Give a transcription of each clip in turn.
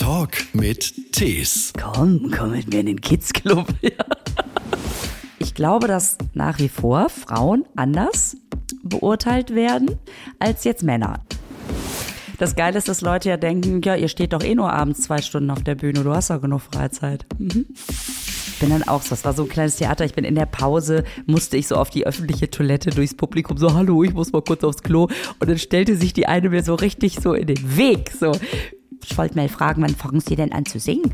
Talk mit Tees. Komm, komm mit mir in den Kids Club. Ich glaube, dass nach wie vor Frauen anders beurteilt werden als jetzt Männer. Das Geile ist, dass Leute ja denken, ja, ihr steht doch eh nur abends zwei Stunden auf der Bühne, du hast doch genug Freizeit. Mhm. Ich bin dann auch so, das war so ein kleines Theater, ich bin in der Pause, musste ich so auf die öffentliche Toilette durchs Publikum, so, hallo, ich muss mal kurz aufs Klo. Und dann stellte sich die eine mir so richtig so in den Weg, so. Ich wollte mal fragen, wann fangen Sie denn an zu singen?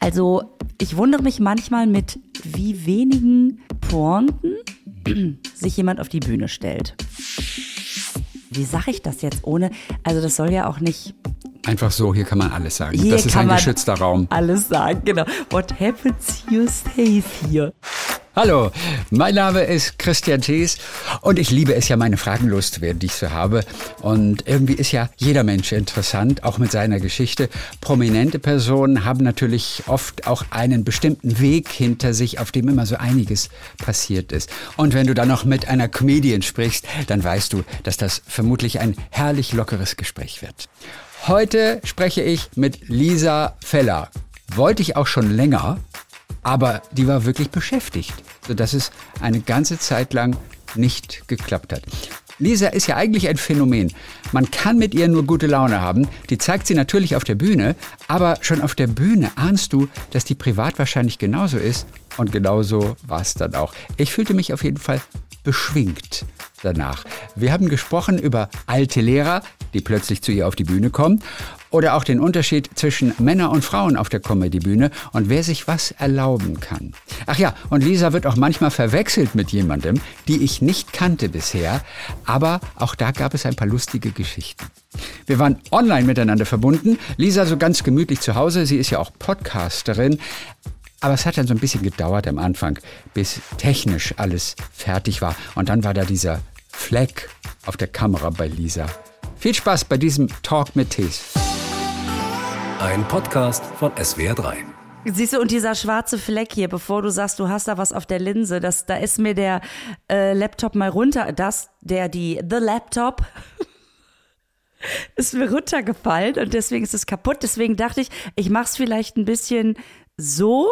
Also, ich wundere mich manchmal mit, wie wenigen Pointen sich jemand auf die Bühne stellt. Wie sage ich das jetzt ohne? Also, das soll ja auch nicht. Einfach so, hier kann man alles sagen. Hier das ist ein geschützter Raum. Alles sagen, genau. What happens, you stays here. Hallo, mein Name ist Christian Thees und ich liebe es ja, meine Fragen loszuwerden, die ich so habe. Und irgendwie ist ja jeder Mensch interessant, auch mit seiner Geschichte. Prominente Personen haben natürlich oft auch einen bestimmten Weg hinter sich, auf dem immer so einiges passiert ist. Und wenn du dann noch mit einer Comedian sprichst, dann weißt du, dass das vermutlich ein herrlich lockeres Gespräch wird. Heute spreche ich mit Lisa Feller. Wollte ich auch schon länger, aber die war wirklich beschäftigt, sodass es eine ganze Zeit lang nicht geklappt hat. Lisa ist ja eigentlich ein Phänomen. Man kann mit ihr nur gute Laune haben. Die zeigt sie natürlich auf der Bühne, aber schon auf der Bühne ahnst du, dass die privat wahrscheinlich genauso ist. Und genauso war es dann auch. Ich fühlte mich auf jeden Fall beschwingt danach. Wir haben gesprochen über alte Lehrer, die plötzlich zu ihr auf die Bühne kommen, oder auch den Unterschied zwischen Männer und Frauen auf der Comedy-Bühne und wer sich was erlauben kann. Ach ja, und Lisa wird auch manchmal verwechselt mit jemandem, die ich nicht kannte bisher, aber auch da gab es ein paar lustige Geschichten. Wir waren online miteinander verbunden. Lisa so ganz gemütlich zu Hause. Sie ist ja auch Podcasterin. Aber es hat dann so ein bisschen gedauert am Anfang, bis technisch alles fertig war. Und dann war da dieser Fleck auf der Kamera bei Lisa. Viel Spaß bei diesem Talk mit Tees. Ein Podcast von SWR3. Siehst du, und dieser schwarze Fleck hier, bevor du sagst, du hast da was auf der Linse, das, da ist mir der äh, Laptop mal runter, das, der, die, the Laptop, ist mir runtergefallen und deswegen ist es kaputt. Deswegen dachte ich, ich mach's vielleicht ein bisschen so,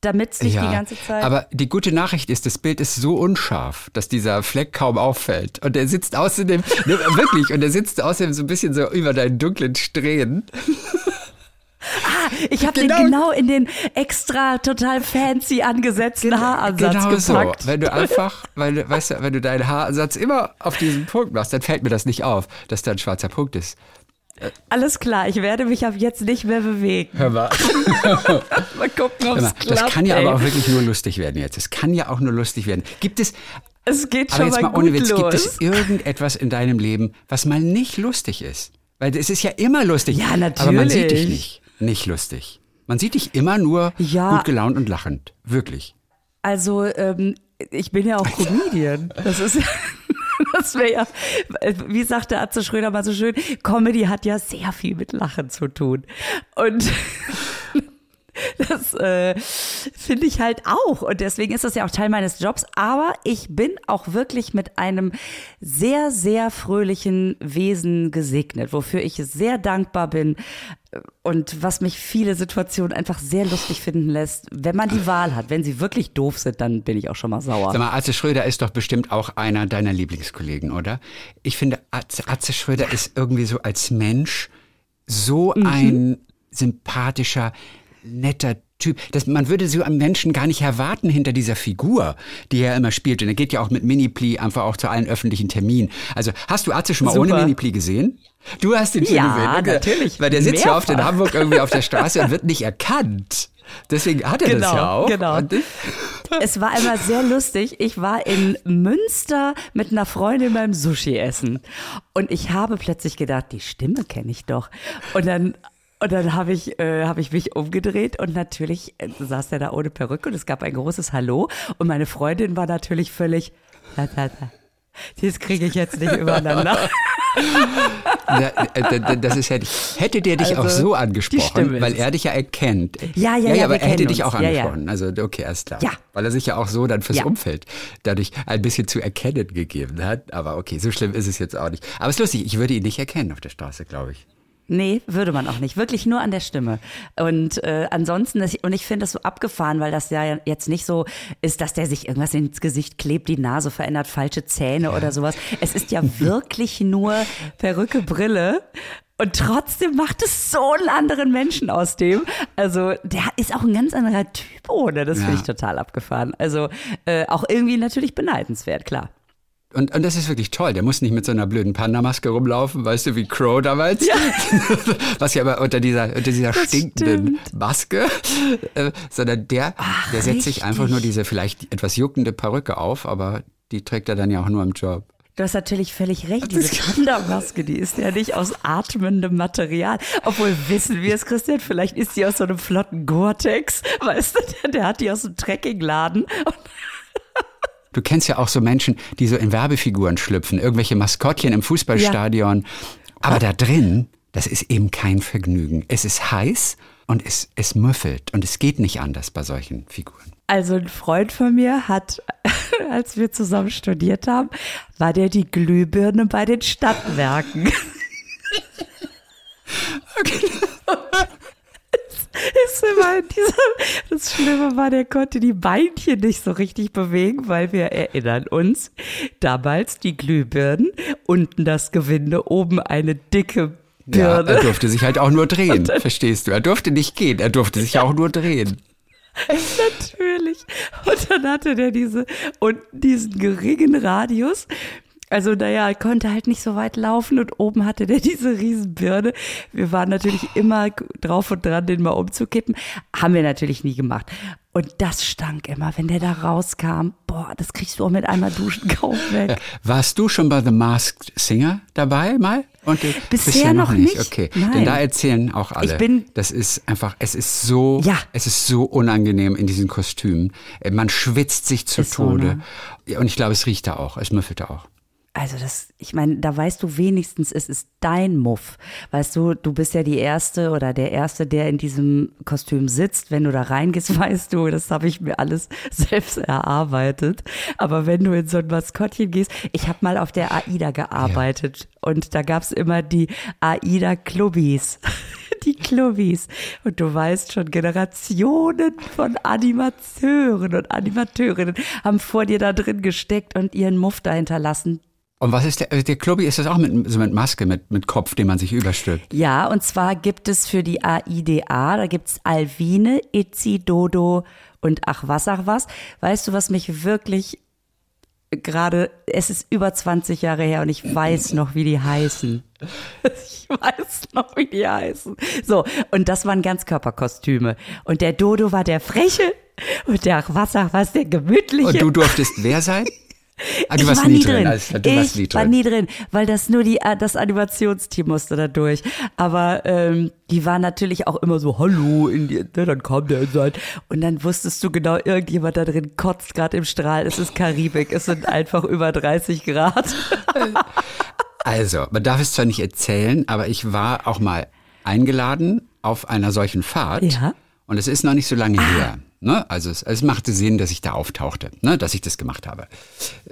damit es nicht die ganze Zeit. Aber die gute Nachricht ist, das Bild ist so unscharf, dass dieser Fleck kaum auffällt. Und er sitzt außerdem, ne, wirklich, und er sitzt außerdem so ein bisschen so über deinen dunklen Strähnen. Ah, ich habe Genau. den genau in den extra total fancy angesetzten Haaransatz genau gepackt. so. Wenn du einfach, weil du, weißt du, wenn du deinen Haaransatz immer auf diesen Punkt machst, dann fällt mir das nicht auf, dass da ein schwarzer Punkt ist. Alles klar, ich werde mich ab jetzt nicht mehr bewegen. Hör mal. Mal gucken, ob es klappt. Das kann ja ey. aber auch wirklich nur lustig werden jetzt. Es kann ja auch nur lustig werden. Gibt es, Es geht aber schon jetzt mal, mal ohne Witz, los. gibt es irgendetwas in deinem Leben, was mal nicht lustig ist? Weil es ist ja immer lustig. Ja, Aber man sieht dich natürlich. nicht. Nicht lustig. Man sieht dich immer nur Ja. gut gelaunt und lachend. Wirklich. Also, ähm, ich bin ja auch Comedian. Das ist das wäre ja, wie sagte Atze Schröder mal so schön, Comedy hat ja sehr viel mit Lachen zu tun. Und das äh, finde ich halt auch. Und deswegen ist das ja auch Teil meines Jobs. Aber ich bin auch wirklich mit einem sehr, sehr fröhlichen Wesen gesegnet, wofür ich sehr dankbar bin. Und was mich viele Situationen einfach sehr lustig finden lässt, wenn man die Wahl hat. Wenn sie wirklich doof sind, dann bin ich auch schon mal sauer. Sag mal, Atze Schröder ist doch bestimmt auch einer deiner Lieblingskollegen, oder? Ich finde, Atze, Atze Schröder ist irgendwie so als Mensch so Mhm. ein sympathischer, netter Typ. Das, man würde so einen Menschen gar nicht erwarten hinter dieser Figur, die er immer spielt. Und er geht ja auch mit Minipli einfach auch zu allen öffentlichen Terminen. Also hast du Atze schon mal ohne Super. Minipli gesehen? Du hast ihn schon Ja, gesehen. ne? natürlich. Weil der sitzt ja oft in Mehrfach. Hamburg irgendwie auf der Straße und wird nicht erkannt. Deswegen hat er das Genau, ja auch. genau. Es war einmal sehr lustig. Ich war in Münster mit einer Freundin beim Sushi essen. Und ich habe plötzlich gedacht, die Stimme kenne ich doch. Und dann, und dann habe ich, äh, habe ich mich umgedreht und natürlich äh, saß er da ohne Perücke und es gab ein großes Hallo. Und meine Freundin war natürlich völlig, da, da, da. Das kriege ich jetzt nicht übereinander. Ja, äh, das ist ja, hätte der dich auch Also, so die angesprochen, weil er dich ja erkennt. Ja, ja, ja, ja, aber wir er hätte kennen dich uns. auch Ja, ja. angesprochen. Also okay, alles klar. Ja. Weil er sich ja auch so dann fürs Ja. Umfeld dadurch ein bisschen zu erkennen gegeben hat. Aber okay, so schlimm ist es jetzt auch nicht. Aber es ist lustig, ich würde ihn nicht erkennen auf der Straße, glaube ich. Nee, würde man auch nicht. Wirklich nur an der Stimme. Und äh, ansonsten, ist, und ich finde das so abgefahren, weil das ja jetzt nicht so ist, dass der sich irgendwas ins Gesicht klebt, die Nase verändert, falsche Zähne oder sowas. Es ist ja wirklich nur Perücke, Brille. Und trotzdem macht es so einen anderen Menschen aus dem. Also der ist auch ein ganz anderer Typ ohne. Das ja. finde ich total abgefahren. Also äh, auch irgendwie natürlich beneidenswert, klar. Und, und das ist wirklich toll. Der muss nicht mit so einer blöden Panda-Maske rumlaufen, weißt du, wie Crow damals. Ja. Was ja aber unter dieser, unter dieser stinkenden stimmt. Maske, äh, sondern der, Ach, der setzt richtig. sich einfach nur diese vielleicht etwas juckende Perücke auf, aber die trägt er dann ja auch nur im Job. Du hast natürlich völlig recht. Diese Panda-Maske, die ist ja nicht aus atmendem Material. Obwohl wissen wir es, Christian, vielleicht ist sie aus so einem flotten Gore-Tex. Weißt du, der, der hat die aus dem Trekkingladen. Du kennst ja auch so Menschen, die so in Werbefiguren schlüpfen, irgendwelche Maskottchen im Fußballstadion. Ja. Aber da drin, das ist eben kein Vergnügen. Es ist heiß und es, es müffelt und es geht nicht anders bei solchen Figuren. Also ein Freund von mir hat, als wir zusammen studiert haben, war der die Glühbirne bei den Stadtwerken. okay ist immer dieser, das Schlimme war, der konnte die Beinchen nicht so richtig bewegen, weil wir erinnern uns, damals die Glühbirnen, unten das Gewinde, oben eine dicke Birne. Ja, er durfte sich halt auch nur drehen, dann, verstehst du? Er durfte nicht gehen, er durfte sich auch nur drehen. Natürlich. Und dann hatte der diese und diesen geringen Radius also naja, konnte halt nicht so weit laufen und oben hatte der diese Riesenbirne. Wir waren natürlich immer drauf und dran, den mal umzukippen. Haben wir natürlich nie gemacht. Und das stank immer, wenn der da rauskam. Boah, das kriegst du auch mit einmal Duschen kaum weg. Warst du schon bei The Masked Singer dabei mal? Bisher, bisher noch nicht. nicht. Okay, Nein. denn da erzählen auch alle. Ich bin, das ist einfach, es ist so, ja. es ist so unangenehm in diesen Kostümen. Man schwitzt sich zu Tode. So, ne? Und ich glaube, es riecht da auch, es müffelt da auch. Also das, ich meine, da weißt du wenigstens, es ist dein Muff. Weißt du, du bist ja die Erste oder der Erste, der in diesem Kostüm sitzt. Wenn du da reingehst, weißt du, das habe ich mir alles selbst erarbeitet. Aber wenn du in so ein Maskottchen gehst, ich habe mal auf der AIDA gearbeitet ja. und da gab's immer die AIDA-Clubbies. die Clubbies. Und du weißt schon, Generationen von Animateuren und Animateurinnen haben vor dir da drin gesteckt und ihren Muff da hinterlassen. Und was ist der, der Clubby? Ist das auch mit, so mit Maske, mit, mit Kopf, den man sich überstülpt? Ja, und zwar gibt es für die AIDA, da gibt es Alvine, Itzi, Dodo und ach was, ach was. Weißt du, was mich wirklich gerade, es ist über 20 Jahre her und ich weiß noch, wie die heißen. Ich weiß noch, wie die heißen. So, und das waren Ganzkörperkostüme. Und der Dodo war der Freche und der ach was, ach was, der gemütliche. Und du durftest wer sein? Ah, ich war nie drin. drin. Du ich nie drin. war nie drin, weil das nur die, äh, das Animationsteam musste da durch. Aber ähm, die waren natürlich auch immer so, hallo, in die, ne, dann kam der in sein. Und dann wusstest du genau, irgendjemand da drin kotzt gerade im Strahl. Es ist Karibik, es sind einfach über 30 Grad. also, man darf es zwar nicht erzählen, aber ich war auch mal eingeladen auf einer solchen Fahrt. Ja. Und es ist noch nicht so lange ah. her. Ne? Also es, es, machte Sinn, dass ich da auftauchte, ne? dass ich das gemacht habe.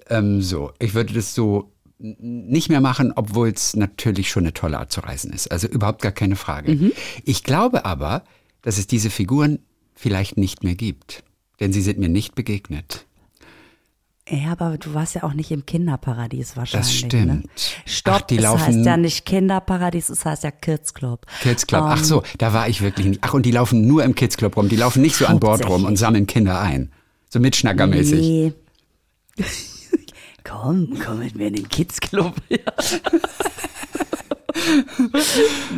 Ähm, so, ich würde das so nicht mehr machen, obwohl es natürlich schon eine tolle Art zu reisen ist. Also überhaupt gar keine Frage. Mhm. Ich glaube aber, dass es diese Figuren vielleicht nicht mehr gibt, denn sie sind mir nicht begegnet. Ja, aber du warst ja auch nicht im Kinderparadies wahrscheinlich. Das stimmt. Ne? Stopp, Ach, die es laufen, heißt ja nicht Kinderparadies, es heißt ja Kids Club. Kids Club, um, ach so, da war ich wirklich nicht. Ach, und die laufen nur im Kids Club rum, die laufen nicht so an Bord rum und sammeln Kinder ein. So mitschnackermäßig. Nee. komm, komm mit mir in den Kids Club.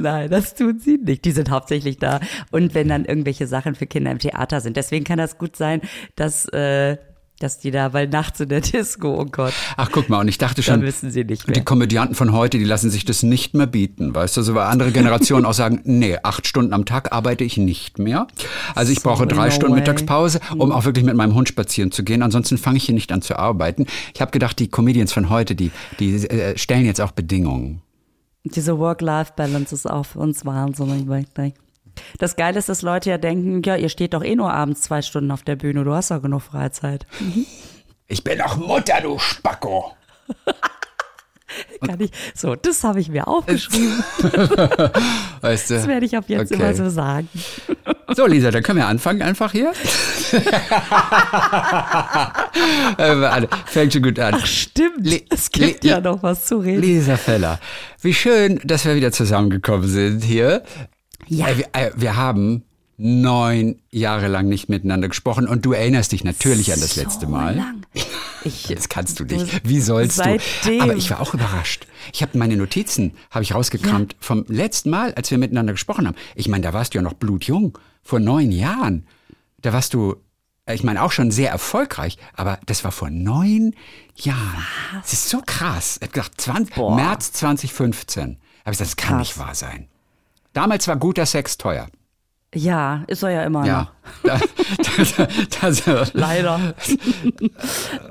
Nein, das tun sie nicht. Die sind hauptsächlich da. Und wenn dann irgendwelche Sachen für Kinder im Theater sind. Deswegen kann das gut sein, dass äh, dass die da, weil nachts in der Disco, oh Gott. Ach, guck mal, und ich dachte schon, wissen sie nicht mehr. die Komödianten von heute, die lassen sich das nicht mehr bieten, weißt du, so weil andere Generationen auch sagen, nee, acht Stunden am Tag arbeite ich nicht mehr. Also ich so brauche drei Stunden way. Mittagspause, um auch wirklich mit meinem Hund spazieren zu gehen, ansonsten fange ich hier nicht an zu arbeiten. Ich habe gedacht, die Comedians von heute, die, die äh, stellen jetzt auch Bedingungen. Diese Work-Life-Balance ist auch für uns wahnsinnig wichtig. Das Geile ist, dass Leute ja denken, ja, ihr steht doch eh nur abends zwei Stunden auf der Bühne, du hast doch genug Freizeit. Ich bin doch Mutter, du Spacko. Kann ich, so, das habe ich mir aufgeschrieben. Weißt du? Das werde ich ab jetzt Okay. immer so sagen. So, Lisa, dann können wir anfangen einfach hier. Äh, Fängt schon gut an. Ach, stimmt. Le- es gibt Le- ja noch was zu reden. Lisa Feller, wie schön, dass wir wieder zusammengekommen sind hier. Ja. Äh, wir, äh, wir haben neun Jahre lang nicht miteinander gesprochen und du erinnerst dich natürlich an das letzte so Mal. Lang. Ich, Das kannst du nicht. Wie sollst du? Seitdem. Aber ich war auch überrascht. Ich habe meine Notizen habe ich rausgekramt vom letzten Mal, als wir miteinander gesprochen haben. Ich meine, da warst du ja noch blutjung, vor neun Jahren. Da warst du, äh, ich meine, auch schon sehr erfolgreich, aber das war vor neun Jahren. Das ist so krass. Ich habe gedacht, 20, Boah. März 2015. Habe ich gesagt, das kann Krass. nicht wahr sein. Damals war guter Sex teuer. ja, ist er ja immer. Ja. Da, da, da, Leider.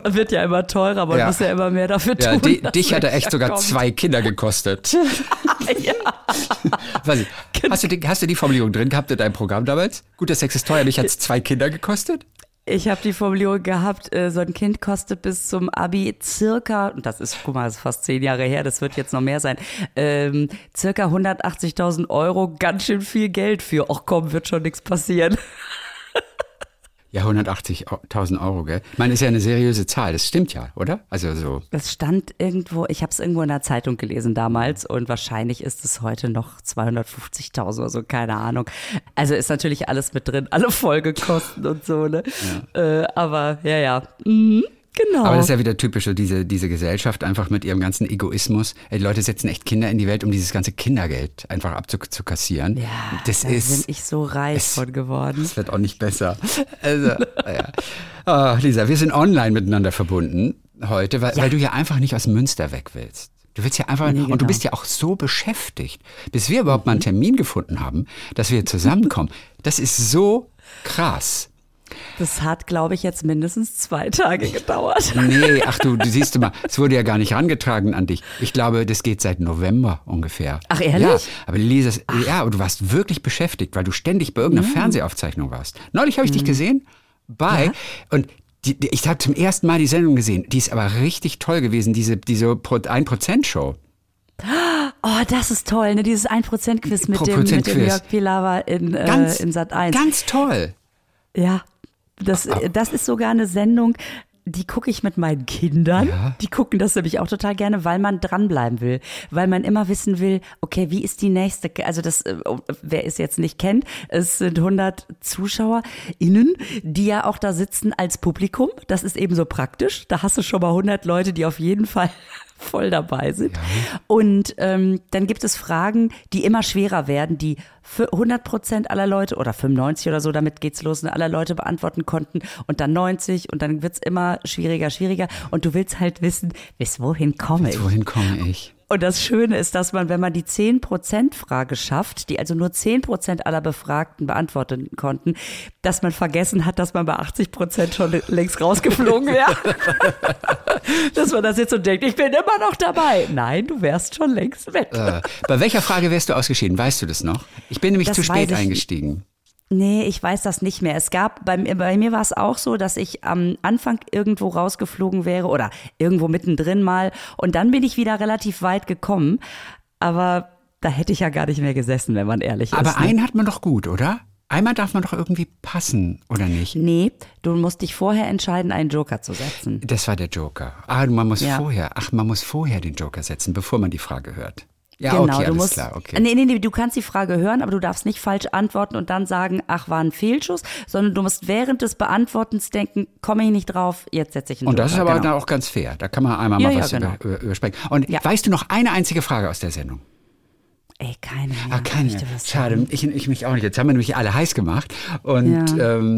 Wird ja immer teurer, aber Ja. man muss ja immer mehr dafür ja, tun. di, dass dich hat er echt sogar kommt. zwei Kinder gekostet. ja. Ich, hast, du die, hast du die Formulierung drin gehabt in deinem Programm damals? Guter Sex ist teuer, mich hat es zwei Kinder gekostet? Ich habe die Formulierung gehabt, äh, so ein Kind kostet bis zum Abi circa, und das ist, guck mal, das ist fast zehn Jahre her, das wird jetzt noch mehr sein, ähm, circa 180.000 Euro, ganz schön viel Geld für, ach komm, wird schon nichts passieren. Ja, 180.000 Euro, gell? Ich meine, ist ja eine seriöse Zahl, das stimmt ja, oder? Also so. Das stand irgendwo, ich habe es irgendwo in der Zeitung gelesen damals und wahrscheinlich ist es heute noch 250.000 oder so, keine Ahnung. Also ist natürlich alles mit drin, alle Folgekosten und so, ne? Äh, aber ja, ja, mhm, genau. Aber das ist ja wieder typisch, so diese, diese Gesellschaft einfach mit ihrem ganzen Egoismus. Die Leute setzen echt Kinder in die Welt, um dieses ganze Kindergeld einfach abzukassieren. ja, das da ist. bin ich so reich es- von geworden. Es wird auch nicht besser. Also, ja. Ah, Lisa, wir sind online miteinander verbunden heute, weil, weil du ja einfach nicht aus Münster weg willst. Du willst ja einfach, Nee, und du genau. bist ja auch so beschäftigt, bis wir überhaupt mal einen Termin gefunden haben, dass wir zusammenkommen. Das ist so krass. Das hat, glaube ich, jetzt mindestens zwei Tage gedauert. Nee, ach du, du siehst du mal, es wurde ja gar nicht herangetragen an dich. Ich glaube, das geht seit November ungefähr. Ach, ehrlich? Ja, aber Lisa, ja, aber du warst wirklich beschäftigt, weil du ständig bei irgendeiner Fernsehaufzeichnung warst. Neulich habe ich dich gesehen bei und die, die, ich habe zum ersten Mal die Sendung gesehen. Die ist aber richtig toll gewesen, diese, diese 1%-Show. Oh, das ist toll, ne? Dieses 1%-Quiz mit, dem, mit dem 1%-Quiz. Jörg Pilawa in, äh, Ganz, in Sat 1. ganz toll. Ja, das, das ist sogar eine Sendung, die gucke ich mit meinen Kindern. Ja. Die gucken das nämlich auch total gerne, weil man dranbleiben will. Weil man immer wissen will, okay, wie ist die nächste? Also das, äh, wer es jetzt nicht kennt, es sind 100 ZuschauerInnen, die ja auch da sitzen als Publikum. Das ist eben so praktisch. Da hast du schon mal 100 Leute, die auf jeden Fall voll dabei sind. Und ähm, dann gibt es Fragen, die immer schwerer werden, die für 100 Prozent aller Leute oder 95 oder so, damit geht's los, ne, aller Leute beantworten konnten und dann 90 und dann wird's immer schwieriger, schwieriger und du willst halt wissen, bis wohin komme ich? Wohin komme ich? Und das Schöne ist, dass man, wenn man die 10%-Frage schafft, die also nur 10% aller Befragten beantworten konnten, dass man vergessen hat, dass man bei 80% schon längst rausgeflogen wäre. dass man da sitzt und denkt, ich bin immer noch dabei. Nein, du wärst schon längst weg. Äh, bei welcher Frage wärst du ausgeschieden? Weißt du das noch? Ich bin nämlich Das zu spät eingestiegen. Nee, ich weiß das nicht mehr. Es gab, bei, mir- bei mir war es auch so, dass ich am Anfang irgendwo rausgeflogen wäre oder irgendwo mittendrin mal und dann bin ich wieder relativ weit gekommen. Aber da hätte ich ja gar nicht mehr gesessen, wenn man ehrlich Aber ist. ne? einen hat man doch gut, oder? Einmal darf man doch irgendwie passen, oder nicht? Nee, du musst dich vorher entscheiden, einen Joker zu setzen. Das war der Joker. Ah, man muss Ja. vorher, ach, man muss vorher den Joker setzen, bevor man die Frage hört. Ja, genau, okay, du musst. klar, okay. Nee, nee, nee, du kannst die Frage hören, aber du darfst nicht falsch antworten und dann sagen, ach, war ein Fehlschuss, sondern du musst während des Beantwortens denken, komme ich nicht drauf, jetzt setze ich einen Und das ist Joker. aber genau. dann auch ganz fair. Da kann man einmal Ja, mal ja, was genau. über, über, übersprechen. Und Ja. weißt du noch eine einzige Frage aus der Sendung? Ey, keine mehr. Ah, keine. Schade, ich, ich mich auch nicht. Jetzt haben wir nämlich alle heiß gemacht. Und ähm,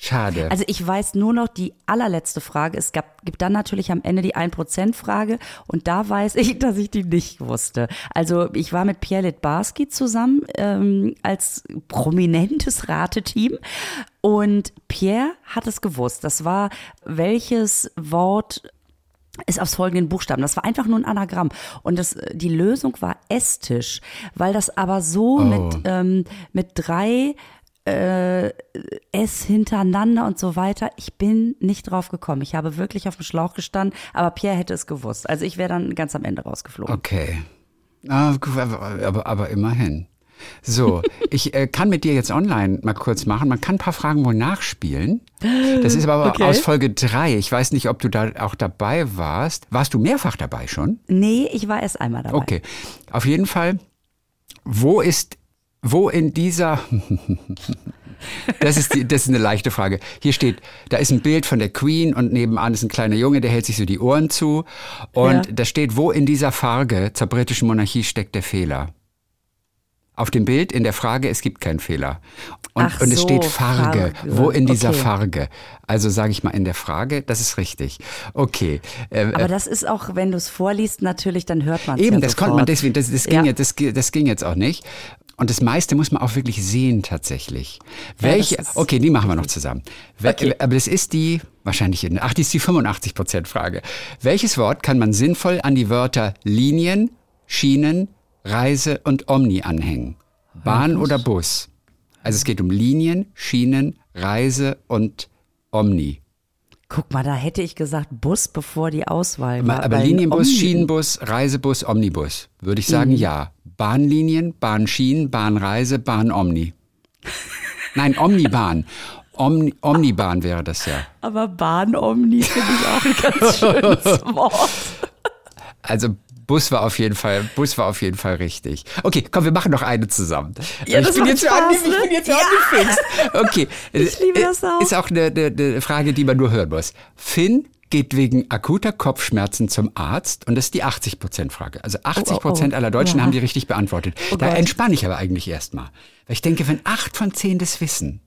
schade. Also ich weiß nur noch die allerletzte Frage. Es gab, gibt dann natürlich am Ende die 1%-Frage und da weiß ich, dass ich die nicht wusste. Also ich war mit Pierre Litbarski zusammen ähm, als prominentes Rateteam und Pierre hat es gewusst. Das war welches Wort ist aus folgenden Buchstaben. Das war einfach nur ein Anagramm. Und das, die Lösung war Esstisch, weil das aber so Oh. mit, ähm, mit drei äh, S hintereinander und so weiter. Ich bin nicht drauf gekommen. Ich habe wirklich auf dem Schlauch gestanden, aber Pierre hätte es gewusst. Also ich wäre dann ganz am Ende rausgeflogen. Okay. Ah, aber, aber, immerhin. So, ich äh, kann mit dir jetzt online mal kurz machen. Man kann ein paar Fragen wohl nachspielen. Das ist aber Okay. aus Folge drei. Ich weiß nicht, ob du da auch dabei warst. Warst du mehrfach dabei schon? Nee, ich war erst einmal dabei. Okay. Auf jeden Fall, wo ist, wo in dieser, das ist, die, das ist eine leichte Frage. Hier steht, da ist ein Bild von der Queen und nebenan ist ein kleiner Junge, der hält sich so die Ohren zu. Und Ja. da steht, wo in dieser Frage zur britischen Monarchie steckt der Fehler? Auf dem Bild in der Frage, es gibt keinen Fehler. Und, Ach und es so, steht Farge. Farge. Wo in dieser Okay. Farge? Also sage ich mal in der Frage, das ist richtig. Okay. Äh, Aber das ist auch, wenn du es vorliest, natürlich, dann hört man es Eben, ja das sofort. konnte man deswegen, das, das, ging Ja. jetzt, das, das ging jetzt auch nicht. Und das meiste muss man auch wirklich sehen tatsächlich. Ja, Welche, ist okay, die machen wir noch zusammen. Okay. Aber das ist die, wahrscheinlich, ach, die ist die 85 Prozent Frage. Welches Wort kann man sinnvoll an die Wörter Linien, Schienen, Reise und Omni anhängen? Bahn oder Bus? Also es geht um Linien, Schienen, Reise und Omni. Guck mal, da hätte ich gesagt Bus, bevor die Auswahl war. Aber Linienbus, Omni- Schienenbus, Reisebus, Omnibus. Würde ich sagen, ja. Bahnlinien, Bahnschienen, Bahnreise, Bahn-Omni. Nein, Omnibahn. Omni, Omnibahn wäre das ja. Aber Bahn-Omni finde ich auch ein ganz schönes Wort. Also Bus war auf jeden Fall, Bus war auf jeden Fall richtig. Okay, komm, wir machen noch eine zusammen. Ja, ich das bin jetzt Spaß, ich ne? bin jetzt so Ja. angefixt. Okay. Ich liebe das auch. Ist auch eine, eine, eine Frage, die man nur hören muss. Finn geht wegen akuter Kopfschmerzen zum Arzt und das ist die 80-Prozent-Frage. Also 80 Prozent oh. aller Deutschen Ja. haben die richtig beantwortet. da Gott. entspanne ich aber eigentlich erstmal. Weil ich denke, wenn acht von zehn das wissen.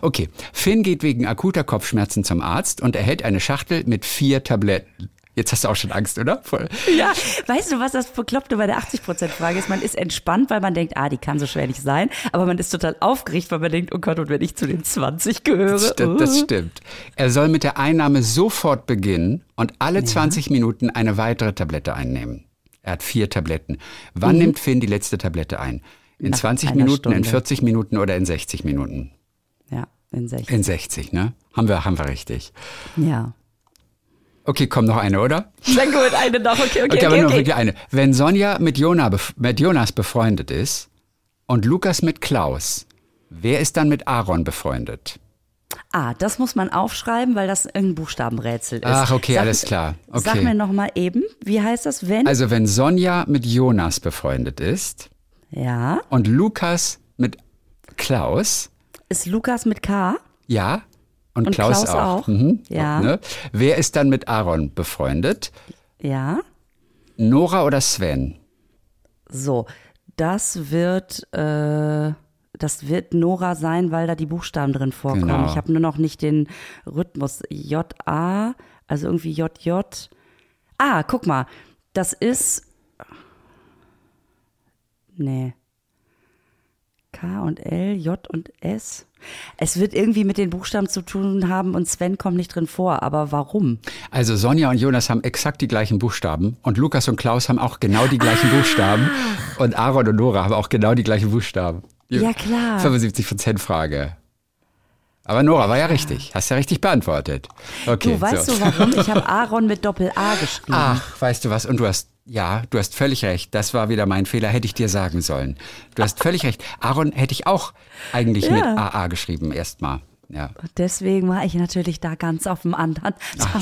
Okay, Finn geht wegen akuter Kopfschmerzen zum Arzt und erhält eine Schachtel mit vier Tabletten. Jetzt hast du auch schon Angst, oder? Voll. Ja, weißt du, was das Bekloppte bei der 80%-Frage ist? Man ist entspannt, weil man denkt, ah, die kann so schwer nicht sein. Aber man ist total aufgeregt, weil man denkt, oh Gott, und wenn ich zu den 20 gehöre. Das, sti- das uh. stimmt. Er soll mit der Einnahme sofort beginnen und alle 20 Minuten eine weitere Tablette einnehmen. Er hat vier Tabletten. Wann nimmt Finn die letzte Tablette ein? In Mhm. Nach 20 einer Minuten, in Stunde. 40 Minuten oder in 60 Minuten? Ja, in 60. In 60, ne? Haben wir, haben wir richtig. Ja. Okay, komm noch eine, oder? Sehr gut, eine noch. Okay, okay, Okay, okay. aber nur okay. wirklich eine. Wenn Sonja mit, Jona, mit Jonas befreundet ist und Lukas mit Klaus, wer ist dann mit Aaron befreundet? Ah, das muss man aufschreiben, weil das irgendein Buchstabenrätsel ist. Ach, okay, alles klar. Sag Okay. mir noch mal eben, wie heißt das, wenn? Also wenn Sonja mit Jonas befreundet ist ja. und Lukas mit Klaus, Ist Lukas mit K? ja, und, Und Klaus, Klaus auch. auch. Mhm. Ja. Ne? Wer ist dann mit Aaron befreundet? Ja. Nora oder Sven? So, das wird, äh, das wird Nora sein, weil da die Buchstaben drin vorkommen. Genau. Ich habe nur noch nicht den Rhythmus. J-A, also irgendwie J-J. Ah, guck mal, das ist. Nee. K und L, J und S. Es wird irgendwie mit den Buchstaben zu tun haben und Sven kommt nicht drin vor. Aber warum? Also Sonja und Jonas haben exakt die gleichen Buchstaben und Lukas und Klaus haben auch genau die gleichen Buchstaben und Aaron und Nora haben auch genau die gleichen Buchstaben. Ja, klar. 75 Prozent Frage. Aber Nora war ja richtig. Hast ja richtig beantwortet. Okay. Du weißt so. du warum? Ich habe Aaron mit Doppel-A geschrieben. Ach, weißt du was? Und du hast, ja, du hast völlig recht. Das war wieder mein Fehler, hätte ich dir sagen sollen. Du hast völlig recht. Aaron hätte ich auch eigentlich mit Ja. AA geschrieben erstmal. Ja. Deswegen war ich natürlich da ganz auf dem anderen.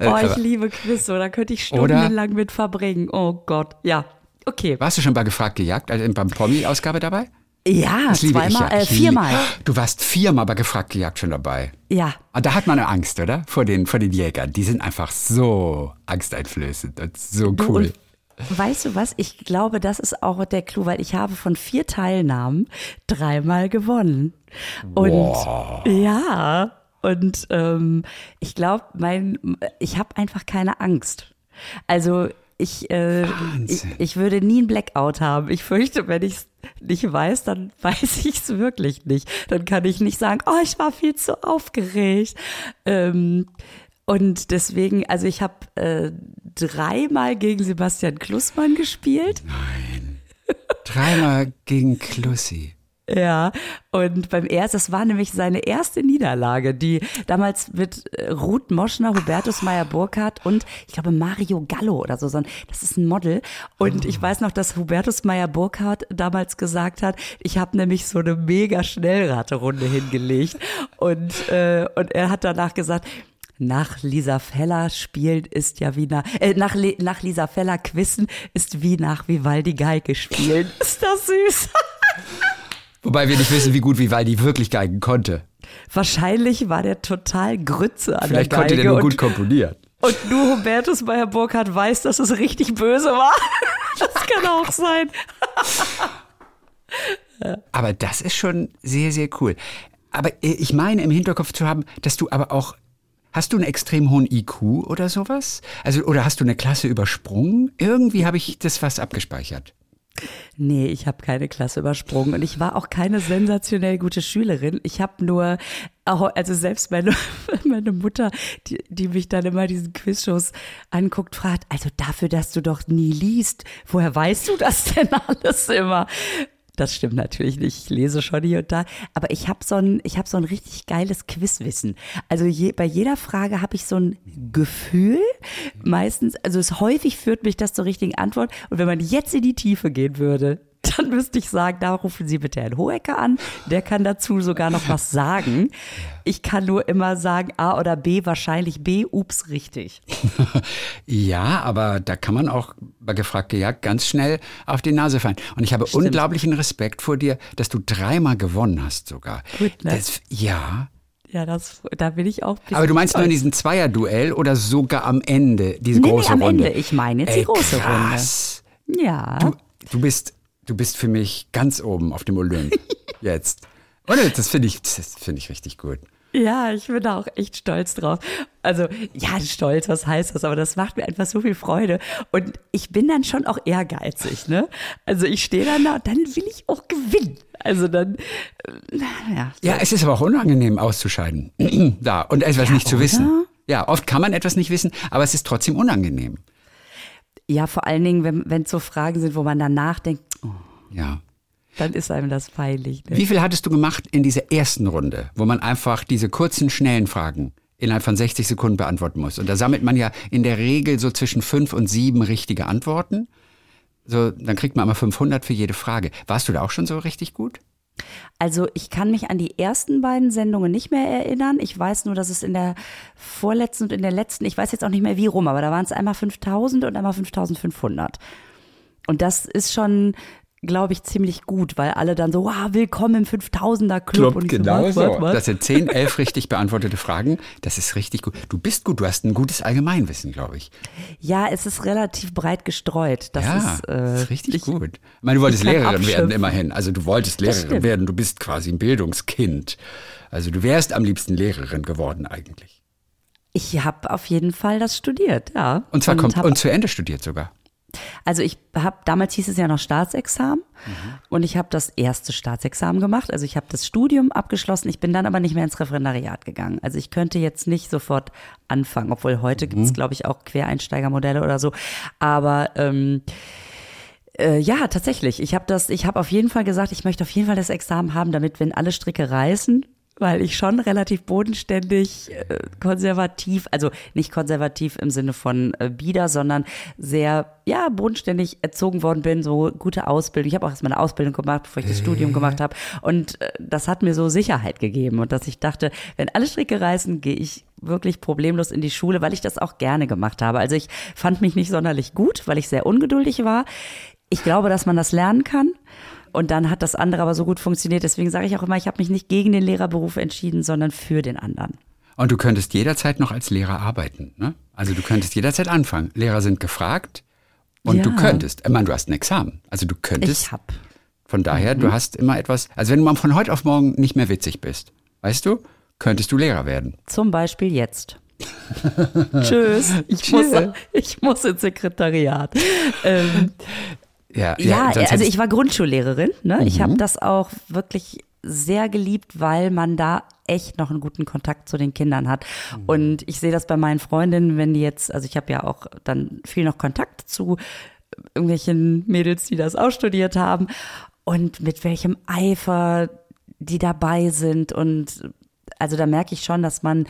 oh, ich liebe Quiz, so da könnte ich stundenlang mit verbringen. Oh Gott, ja. Okay. Warst du schon bei Gefragt gejagt, also beim Promi-Ausgabe dabei? Ja, zweimal, ja. äh, viermal. Du warst viermal bei Gefragt gejagt schon dabei. Ja. Und da hat man eine Angst, oder? Vor den, vor den Jägern. Die sind einfach so angsteinflößend und so cool. Und weißt du was? Ich glaube, das ist auch der Clou, weil ich habe von vier Teilnahmen dreimal gewonnen. Und ja, und ähm, ich glaube, mein, ich habe einfach keine Angst. Also ich, äh, ich, ich würde nie einen Blackout haben. Ich fürchte, wenn ich es nicht weiß, dann weiß ich es wirklich nicht. Dann kann ich nicht sagen, oh, ich war viel zu aufgeregt. Ähm, und deswegen, also ich habe äh, dreimal gegen Sebastian Klussmann gespielt. Dreimal gegen Klussi. Ja, und beim ersten, das war nämlich seine erste Niederlage, die damals mit äh, Ruth Moschner, Hubertus Meyer-Burkhardt und ich glaube Mario Gallo oder so, das ist ein Model. Und ich weiß noch, dass Hubertus Meyer-Burkhardt damals gesagt hat, ich habe nämlich so eine mega Schnellraterunde hingelegt. Und, äh, und er hat danach gesagt, nach Lisa Feller spielen ist ja wie nach, äh, nach, nach Lisa Feller quissen ist wie nach Vivaldi Geige spielen. Ist das süß? Wobei wir nicht wissen, wie gut Vivaldi wirklich geigen konnte. Wahrscheinlich war der total Grütze an Vielleicht der Geige. konnte der nur gut komponieren. Und nur Hubertus Meyer Burkhardt weiß, dass es richtig böse war. Das kann auch sein. Aber das ist schon sehr, sehr cool. Aber ich meine im Hinterkopf zu haben, dass du aber auch Hast du einen extrem hohen IQ oder sowas? Also, oder hast du eine Klasse übersprungen? Irgendwie habe ich das was abgespeichert. Nee, ich habe keine Klasse übersprungen und ich war auch keine sensationell gute Schülerin. Ich habe nur, also selbst meine, meine Mutter, die, die mich dann immer diesen Quizshows anguckt, fragt, also dafür, dass du doch nie liest, woher weißt du das denn alles immer? Das stimmt natürlich nicht. Ich lese schon hier und da. Aber ich habe so ein, ich habe so ein richtig geiles Quizwissen. Also je, bei jeder Frage habe ich so ein Gefühl. Meistens, also es häufig führt mich das zur richtigen Antwort. Und wenn man jetzt in die Tiefe gehen würde, dann müsste ich sagen, da rufen Sie bitte Herrn Hohecker an. Der kann dazu sogar noch was sagen. Ich kann nur immer sagen A oder B, wahrscheinlich B, ups, richtig. ja, aber da kann man auch bei gefragt gejagt ganz schnell auf die Nase fallen. Und ich habe Stimmt. unglaublichen Respekt vor dir, dass du dreimal gewonnen hast sogar. Gut, ne? Das, ja. Ja, das, da bin ich auch. Aber du meinst stolz. nur in diesem Zweierduell oder sogar am Ende, diese nee, große nee, am Runde? Ende. Ich meine jetzt Ey, die große krass. Runde. Ja. Du, du bist Du bist für mich ganz oben auf dem Olymp jetzt. Und das finde ich, das finde ich richtig gut. Ja, ich bin da auch echt stolz drauf. Also, ja, stolz, was heißt das? Aber das macht mir einfach so viel Freude. Und ich bin dann schon auch ehrgeizig, ne? Also, ich stehe dann da und dann will ich auch gewinnen. Also dann, äh, ja. So. Ja, es ist aber auch unangenehm auszuscheiden. da und etwas ja, nicht zu wissen. Ja, oft kann man etwas nicht wissen, aber es ist trotzdem unangenehm. Ja, vor allen Dingen, wenn es so Fragen sind, wo man dann nachdenkt, ja. Dann ist einem das peinlich. Ne? Wie viel hattest du gemacht in dieser ersten Runde, wo man einfach diese kurzen, schnellen Fragen innerhalb von 60 Sekunden beantworten muss? Und da sammelt man ja in der Regel so zwischen fünf und sieben richtige Antworten. So, dann kriegt man immer 500 für jede Frage. Warst du da auch schon so richtig gut? Also ich kann mich an die ersten beiden Sendungen nicht mehr erinnern. Ich weiß nur, dass es in der vorletzten und in der letzten, ich weiß jetzt auch nicht mehr wie rum, aber da waren es einmal 5000 und einmal 5500. Und das ist schon glaube ich, ziemlich gut, weil alle dann so, wow, willkommen im 5000er Club. Club und genau so. Was, was? Das sind 10, 11 richtig beantwortete Fragen. Das ist richtig gut. Du bist gut, du hast ein gutes Allgemeinwissen, glaube ich. Ja, es ist relativ breit gestreut. Das ja, ist, äh, ist richtig ich, gut. Ich meine, du wolltest Lehrerin werden, immerhin. Also du wolltest Lehrerin werden. Du bist quasi ein Bildungskind. Also du wärst am liebsten Lehrerin geworden eigentlich. Ich habe auf jeden Fall das studiert, ja. Und zwar und, kommt, und zu Ende studiert sogar. Also ich habe, damals hieß es ja noch Staatsexamen mhm. und ich habe das erste Staatsexamen gemacht. Also ich habe das Studium abgeschlossen, ich bin dann aber nicht mehr ins Referendariat gegangen. Also ich könnte jetzt nicht sofort anfangen, obwohl heute mhm. gibt es, glaube ich, auch Quereinsteigermodelle oder so. Aber ähm, äh, ja, tatsächlich. Ich habe das, ich habe auf jeden Fall gesagt, ich möchte auf jeden Fall das Examen haben, damit, wenn alle Stricke reißen, weil ich schon relativ bodenständig, äh, konservativ, also nicht konservativ im Sinne von äh, bieder, sondern sehr, ja, bodenständig erzogen worden bin, so gute Ausbildung. Ich habe auch erst meine Ausbildung gemacht, bevor ich das Studium gemacht habe. Und äh, das hat mir so Sicherheit gegeben und dass ich dachte, wenn alle Stricke reißen, gehe ich wirklich problemlos in die Schule, weil ich das auch gerne gemacht habe. Also ich fand mich nicht sonderlich gut, weil ich sehr ungeduldig war. Ich glaube, dass man das lernen kann. Und dann hat das andere aber so gut funktioniert. Deswegen sage ich auch immer, ich habe mich nicht gegen den Lehrerberuf entschieden, sondern für den anderen. Und du könntest jederzeit noch als Lehrer arbeiten. Ne? Also du könntest jederzeit anfangen. Lehrer sind gefragt und ja. du könntest. Ich meine, du hast ein Examen. Also du könntest. Ich hab. Von daher, mhm. du hast immer etwas. Also wenn du mal von heute auf morgen nicht mehr witzig bist, weißt du, könntest du Lehrer werden. Zum Beispiel jetzt. Tschüss. Ich, Tschüss. Muss, ich muss ins Sekretariat. ähm, ja, ja, ja also ich war Grundschullehrerin. Ne? Mhm. Ich habe das auch wirklich sehr geliebt, weil man da echt noch einen guten Kontakt zu den Kindern hat. Mhm. Und ich sehe das bei meinen Freundinnen, wenn die jetzt, also ich habe ja auch dann viel noch Kontakt zu irgendwelchen Mädels, die das auch studiert haben und mit welchem Eifer die dabei sind. Und also da merke ich schon, dass man,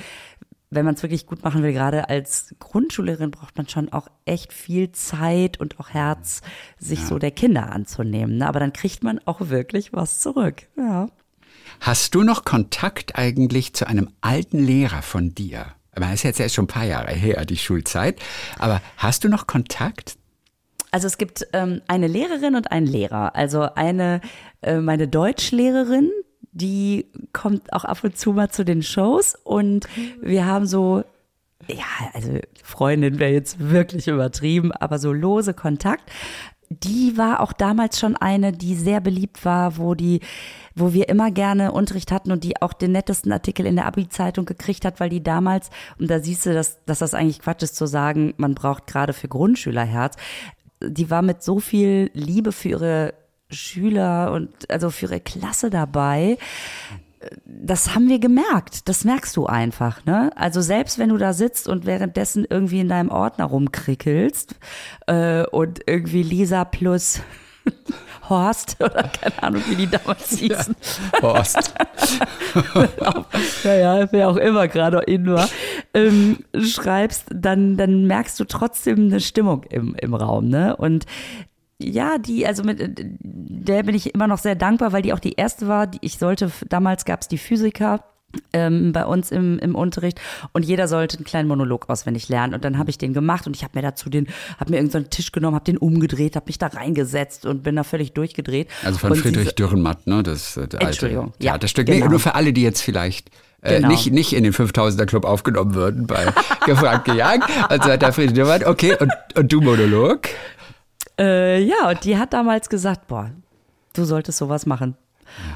wenn man es wirklich gut machen will, gerade als Grundschullehrerin braucht man schon auch echt viel Zeit und auch Herz, sich ja. so der Kinder anzunehmen. Ne? Aber dann kriegt man auch wirklich was zurück. Ja. Hast du noch Kontakt eigentlich zu einem alten Lehrer von dir? Man ist jetzt erst schon ein paar Jahre her, die Schulzeit. Aber hast du noch Kontakt? Also es gibt ähm, eine Lehrerin und einen Lehrer. Also eine, äh, meine Deutschlehrerin, die kommt auch ab und zu mal zu den Shows und wir haben so ja, also Freundin wäre jetzt wirklich übertrieben, aber so lose Kontakt. Die war auch damals schon eine, die sehr beliebt war, wo die, wo wir immer gerne Unterricht hatten und die auch den nettesten Artikel in der Abi-Zeitung gekriegt hat, weil die damals, und da siehst du, dass, dass das eigentlich Quatsch ist zu sagen, man braucht gerade für Grundschülerherz, die war mit so viel Liebe für ihre Schüler und also für ihre Klasse dabei. Das haben wir gemerkt. Das merkst du einfach, ne? Also selbst wenn du da sitzt und währenddessen irgendwie in deinem Ordner rumkrickelst äh, und irgendwie Lisa plus Horst oder keine Ahnung, wie die damals hießen. Ja, Horst. naja, wer auch immer gerade in war, ähm, schreibst, dann, dann merkst du trotzdem eine Stimmung im, im Raum. Ne? Und ja, die, also mit der bin ich immer noch sehr dankbar, weil die auch die erste war. Die ich sollte, damals gab es die Physiker ähm, bei uns im, im Unterricht und jeder sollte einen kleinen Monolog auswendig lernen und dann habe ich den gemacht und ich habe mir dazu den, habe mir irgendeinen so Tisch genommen, habe den umgedreht, habe mich da reingesetzt und bin da völlig durchgedreht. Also von und Friedrich diese, Dürrenmatt, ne? Das äh, alte Entschuldigung, Theaterstück. Ja, genau. nee, nur für alle, die jetzt vielleicht äh, genau. nicht, nicht in den 5000er Club aufgenommen würden bei Gefragt gejagt. Also hat der Friedrich Dürrenmatt, okay, und, und du Monolog? Äh, ja, und die hat damals gesagt, boah, du solltest sowas machen.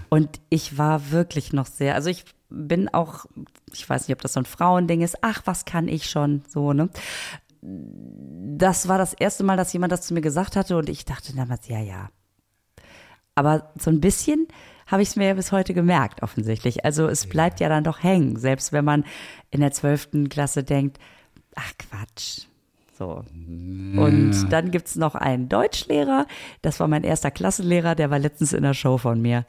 Und ich war wirklich noch sehr, also ich bin auch, ich weiß nicht, ob das so ein Frauending ist, ach, was kann ich schon, so, ne? Das war das erste Mal, dass jemand das zu mir gesagt hatte und ich dachte damals, ja, ja. Aber so ein bisschen habe ich es mir ja bis heute gemerkt, offensichtlich. Also es bleibt ja dann doch hängen, selbst wenn man in der zwölften Klasse denkt, ach Quatsch, so. Und dann gibt es noch einen Deutschlehrer, das war mein erster Klassenlehrer, der war letztens in der Show von mir.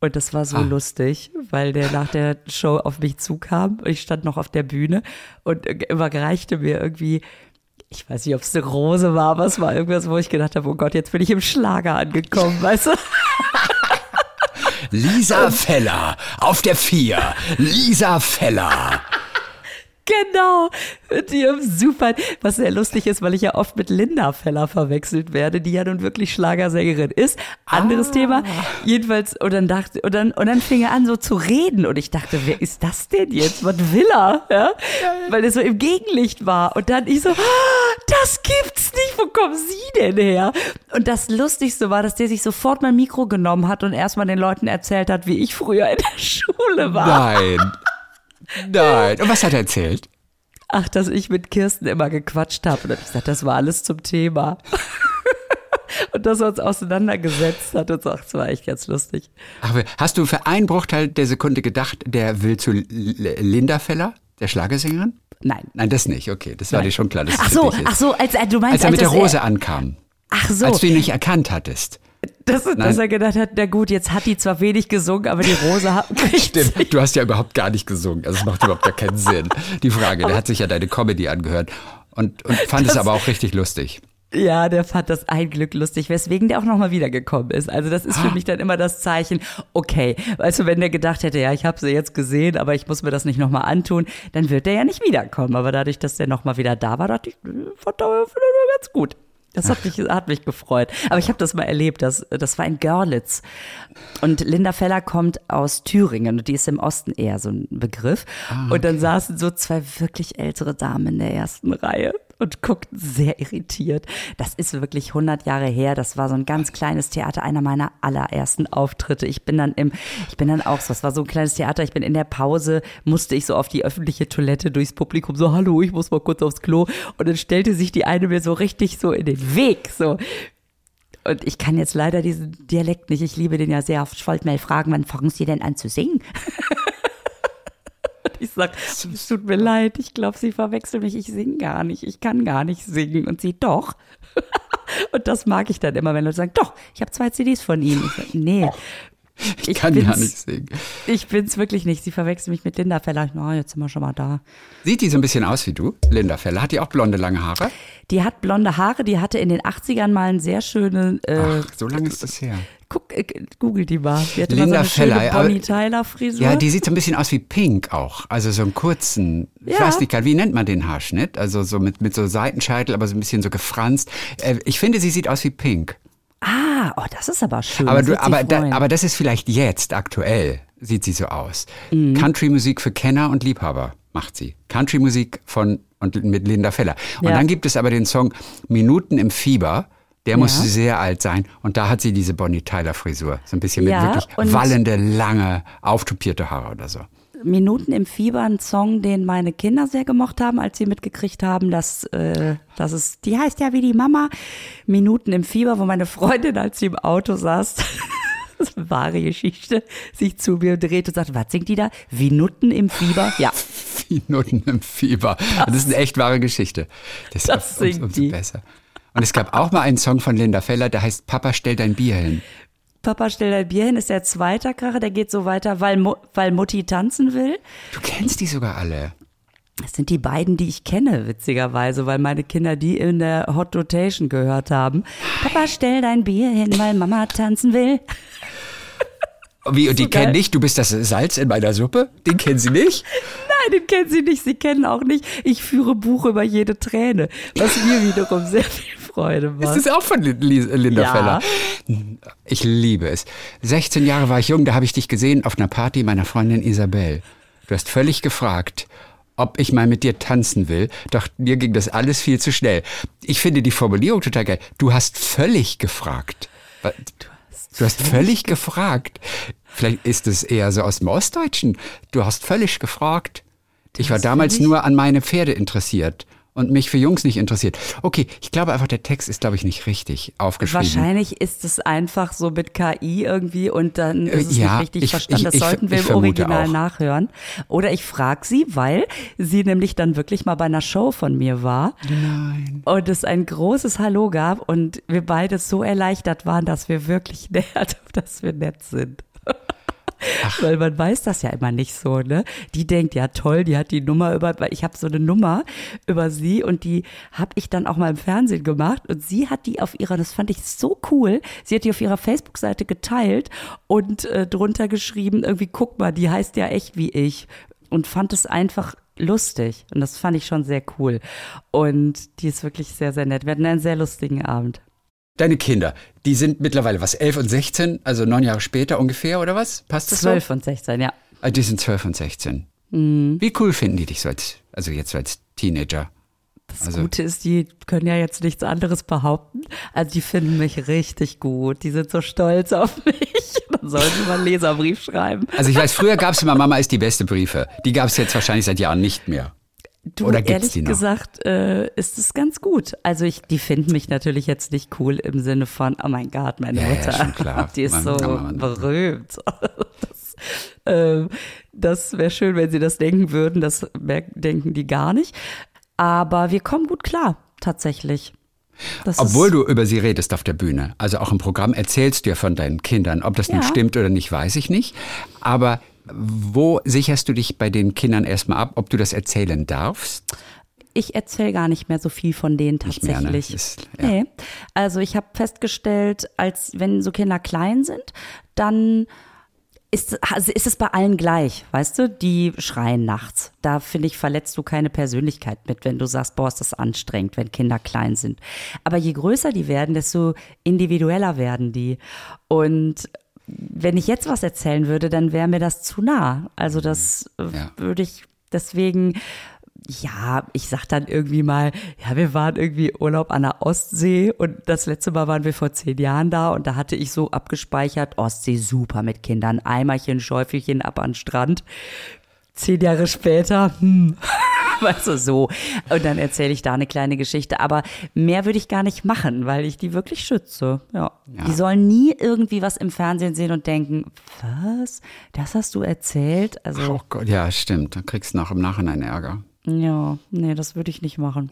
Und das war so ah. lustig, weil der nach der Show auf mich zukam und ich stand noch auf der Bühne und überreichte mir irgendwie, ich weiß nicht, ob es eine Rose war, aber es war irgendwas, wo ich gedacht habe, oh Gott, jetzt bin ich im Schlager angekommen, weißt du? Lisa Feller auf der Vier. Lisa Feller. Genau, mit ihrem super, was sehr lustig ist, weil ich ja oft mit Linda Feller verwechselt werde, die ja nun wirklich Schlagersängerin ist. Anderes ah. Thema. Jedenfalls, und dann dachte, und dann, und dann fing er an so zu reden und ich dachte, wer ist das denn jetzt? Was will er? Ja? Weil er so im Gegenlicht war. Und dann ich so, ah, das gibt's nicht, wo kommen Sie denn her? Und das Lustigste war, dass der sich sofort mein Mikro genommen hat und erstmal den Leuten erzählt hat, wie ich früher in der Schule war. Nein. Nein. Und was hat er erzählt? Ach, dass ich mit Kirsten immer gequatscht habe. Und dann habe ich gesagt, das war alles zum Thema. und dass er uns auseinandergesetzt hat und so. Das war echt ganz lustig. Aber hast du für einen Bruchteil der Sekunde gedacht, der will zu Linda Feller, der Schlagersängerin? Nein. Nein, das nicht. Okay, das war Nein. dir schon klar. Ach so, ach so, als du meinst, als er mit der Rose er, ankam. Ach so. Als du ihn nicht erkannt hattest. Das, dass er gedacht hat, na gut, jetzt hat die zwar wenig gesungen, aber die Rose hat. Stimmt, du hast ja überhaupt gar nicht gesungen. Also es macht überhaupt gar keinen Sinn. Die Frage, der hat sich ja deine Comedy angehört und, und fand das, es aber auch richtig lustig. Ja, der fand das ein Glück lustig, weswegen der auch nochmal wiedergekommen ist. Also das ist für ah. mich dann immer das Zeichen, okay, weißt du, wenn der gedacht hätte, ja, ich habe sie jetzt gesehen, aber ich muss mir das nicht nochmal antun, dann wird der ja nicht wiederkommen. Aber dadurch, dass der nochmal wieder da war, dachte ich, fand er ganz gut. Das hat mich, hat mich gefreut. Aber ich habe das mal erlebt. Das, das war in Görlitz. Und Linda Feller kommt aus Thüringen und die ist im Osten eher so ein Begriff. Ah, okay. Und dann saßen so zwei wirklich ältere Damen in der ersten Reihe und guckten sehr irritiert. Das ist wirklich 100 Jahre her. Das war so ein ganz kleines Theater, einer meiner allerersten Auftritte. Ich bin dann im, ich bin dann auch so, das war so ein kleines Theater. Ich bin in der Pause, musste ich so auf die öffentliche Toilette durchs Publikum so, hallo, ich muss mal kurz aufs Klo. Und dann stellte sich die eine mir so richtig so in den Weg, so. Und ich kann jetzt leider diesen Dialekt nicht. Ich liebe den ja sehr. Ich wollte mal fragen, wann fangen Sie denn an zu singen? Ich sag, es tut mir leid, ich glaube, sie verwechseln mich, ich singe gar nicht, ich kann gar nicht singen. Und sie doch. Und das mag ich dann immer, wenn Leute sagen, doch, ich habe zwei CDs von ihm. Ich sag, nee. Ich, ich kann ja nicht singen. Ich bin's wirklich nicht. Sie verwechseln mich mit Linda Feller. Oh, jetzt sind wir schon mal da. Sieht die so ein bisschen aus wie du, Linda Feller? Hat die auch blonde, lange Haare? Die hat blonde Haare. Die hatte in den 80ern mal einen sehr schönen. Äh, Ach, so lange ist das her. Guck, äh, google die mal. Die hatte Linda mal so eine Feller, schöne Bonnie Tyler Frisur. Ja, die sieht so ein bisschen aus wie Pink auch. Also so einen kurzen, ich Ja. weiß nicht, wie nennt man den Haarschnitt? Also so mit, mit so Seitenscheitel, aber so ein bisschen so gefranst. Äh, Ich finde, sie sieht aus wie Pink. Ah, oh, das ist aber schön. Aber, Das du, aber, da, aber das ist vielleicht jetzt, aktuell, sieht sie so aus. Mhm. Country-Musik für Kenner und Liebhaber macht sie. Country-Musik von und mit Linda Feller. Und Ja. dann gibt es aber den Song Minuten im Fieber. Der muss Ja. sehr alt sein. Und da hat sie diese Bonnie Tyler-Frisur. So ein bisschen mit Ja, wirklich wallende, lange, auftupierte Haare oder so. Minuten im Fieber, ein Song, den meine Kinder sehr gemocht haben, als sie mitgekriegt haben, dass, äh, dass es, die heißt ja wie die Mama, Minuten im Fieber, wo meine Freundin, als sie im Auto saß, das ist eine wahre Geschichte, sich zu mir dreht und sagt, was singt die da? Minuten im Fieber? Ja. Minuten im Fieber. Das, ist eine echt wahre Geschichte. Das, Das ist singt umso die. besser. Und es gab auch mal einen Song von Linda Feller, der heißt Papa, stell dein Bier hin. Papa, stell dein Bier hin, ist der zweite Kracher, der geht so weiter, weil, Mu weil Mutti tanzen will. Du kennst die sogar alle. Das sind die beiden, die ich kenne, witzigerweise, weil meine Kinder die in der Hot Rotation gehört haben. Papa, stell dein Bier hin, weil Mama tanzen will. Wie, und die So kennen dich? Du bist das Salz in meiner Suppe? Den kennen sie nicht? Nein, den kennen sie nicht, sie kennen auch nicht. Ich führe Buch über jede Träne, was mir wiederum sehr viel Freude Ist macht. das auch von Linda Ja. Feller? Ich liebe es. 16 Jahre war ich jung, da habe ich dich gesehen auf einer Party meiner Freundin Isabel. Du hast völlig gefragt, ob ich mal mit dir tanzen will, doch mir ging das alles viel zu schnell. Ich finde die Formulierung total geil. Du hast völlig gefragt. Du hast völlig gefragt. Vielleicht ist es eher so aus dem Ostdeutschen. Du hast völlig gefragt. Ich war hast damals nur an meine Pferde interessiert und mich für Jungs nicht interessiert. Okay, ich glaube einfach, der Text ist, glaube ich, nicht richtig aufgeschrieben. Wahrscheinlich ist es einfach so mit KI irgendwie und dann ist es Äh, ja, nicht richtig ich- verstanden. Das ich- ich- sollten wir im Original auch. nachhören. Oder ich frage sie, weil sie nämlich dann wirklich mal bei einer Show von mir war. Nein. Und es ein großes Hallo gab und wir beide so erleichtert waren, dass wir wirklich nett, dass wir nett sind. Weil man weiß das ja immer nicht so, ne? Die denkt, ja toll, die hat die Nummer über, weil ich habe so eine Nummer über sie und die habe ich dann auch mal im Fernsehen gemacht und sie hat die auf ihrer, das fand ich so cool, sie hat die auf ihrer Facebook-Seite geteilt und äh, drunter geschrieben, irgendwie guck mal, die heißt ja echt wie ich und fand es einfach lustig und das fand ich schon sehr cool und die ist wirklich sehr, sehr nett. Wir hatten einen sehr lustigen Abend. Deine Kinder, die sind mittlerweile was, 11 und 16, also neun Jahre später ungefähr, oder was? Passt das 12 so? und 16, ja. Ah, Die sind 12 und 16. Mhm. Wie cool finden die dich so als, also jetzt als Teenager? Das Also- Gute ist, die können ja jetzt nichts anderes behaupten. Also die finden mich richtig gut. Die sind so stolz auf mich. Dann sollen sie mal einen Leserbrief schreiben. Also ich weiß, früher gab es immer Mama ist die beste Briefe. Die gab es jetzt wahrscheinlich seit Jahren nicht mehr. Du, Oder gibt's ehrlich die noch? gesagt, äh, ist es ganz gut. Also ich, die finden mich natürlich jetzt nicht cool im Sinne von, oh mein Gott, meine Ja, ja, Mutter, schon klar. die ist Man- so man- man- berühmt. Das, ähm, das wäre schön, wenn sie das denken würden. Das denken die gar nicht. Aber wir kommen gut klar, tatsächlich. Das Obwohl du über sie redest auf der Bühne. Also auch im Programm erzählst du ja von deinen Kindern. Ob das nun Ja. stimmt oder nicht, weiß ich nicht. Aber wo sicherst du dich bei den Kindern erstmal ab, ob du das erzählen darfst? ich erzähle gar nicht mehr so viel von denen Nicht mehr, ne? tatsächlich. Ist- ja. Nee. Also ich habe festgestellt, als wenn so Kinder klein sind, dann ist, also ist es bei allen gleich, weißt du? Die schreien nachts. Da finde ich, verletzt du keine Persönlichkeit mit, wenn du sagst, boah, ist das anstrengend, wenn Kinder klein sind. Aber je größer die werden, desto individueller werden die. Und wenn ich jetzt was erzählen würde, dann wäre mir das zu nah. Also das äh, Ja. würde ich deswegen ja, ich sag dann irgendwie mal, ja, wir waren irgendwie Urlaub an der Ostsee und das letzte Mal waren wir vor zehn Jahren da und da hatte ich so abgespeichert, Ostsee super mit Kindern, Eimerchen, Schäufelchen ab an Strand. Zehn Jahre später, hm, weißt du, so. Und dann erzähle ich da eine kleine Geschichte. Aber mehr würde ich gar nicht machen, weil ich die wirklich schütze. Ja. Ja. Die sollen nie irgendwie was im Fernsehen sehen und denken, was? Das hast du erzählt? Also, Oh Gott, ja, stimmt. Dann kriegst du noch im Nachhinein Ärger. ja, nee, das würde ich nicht machen.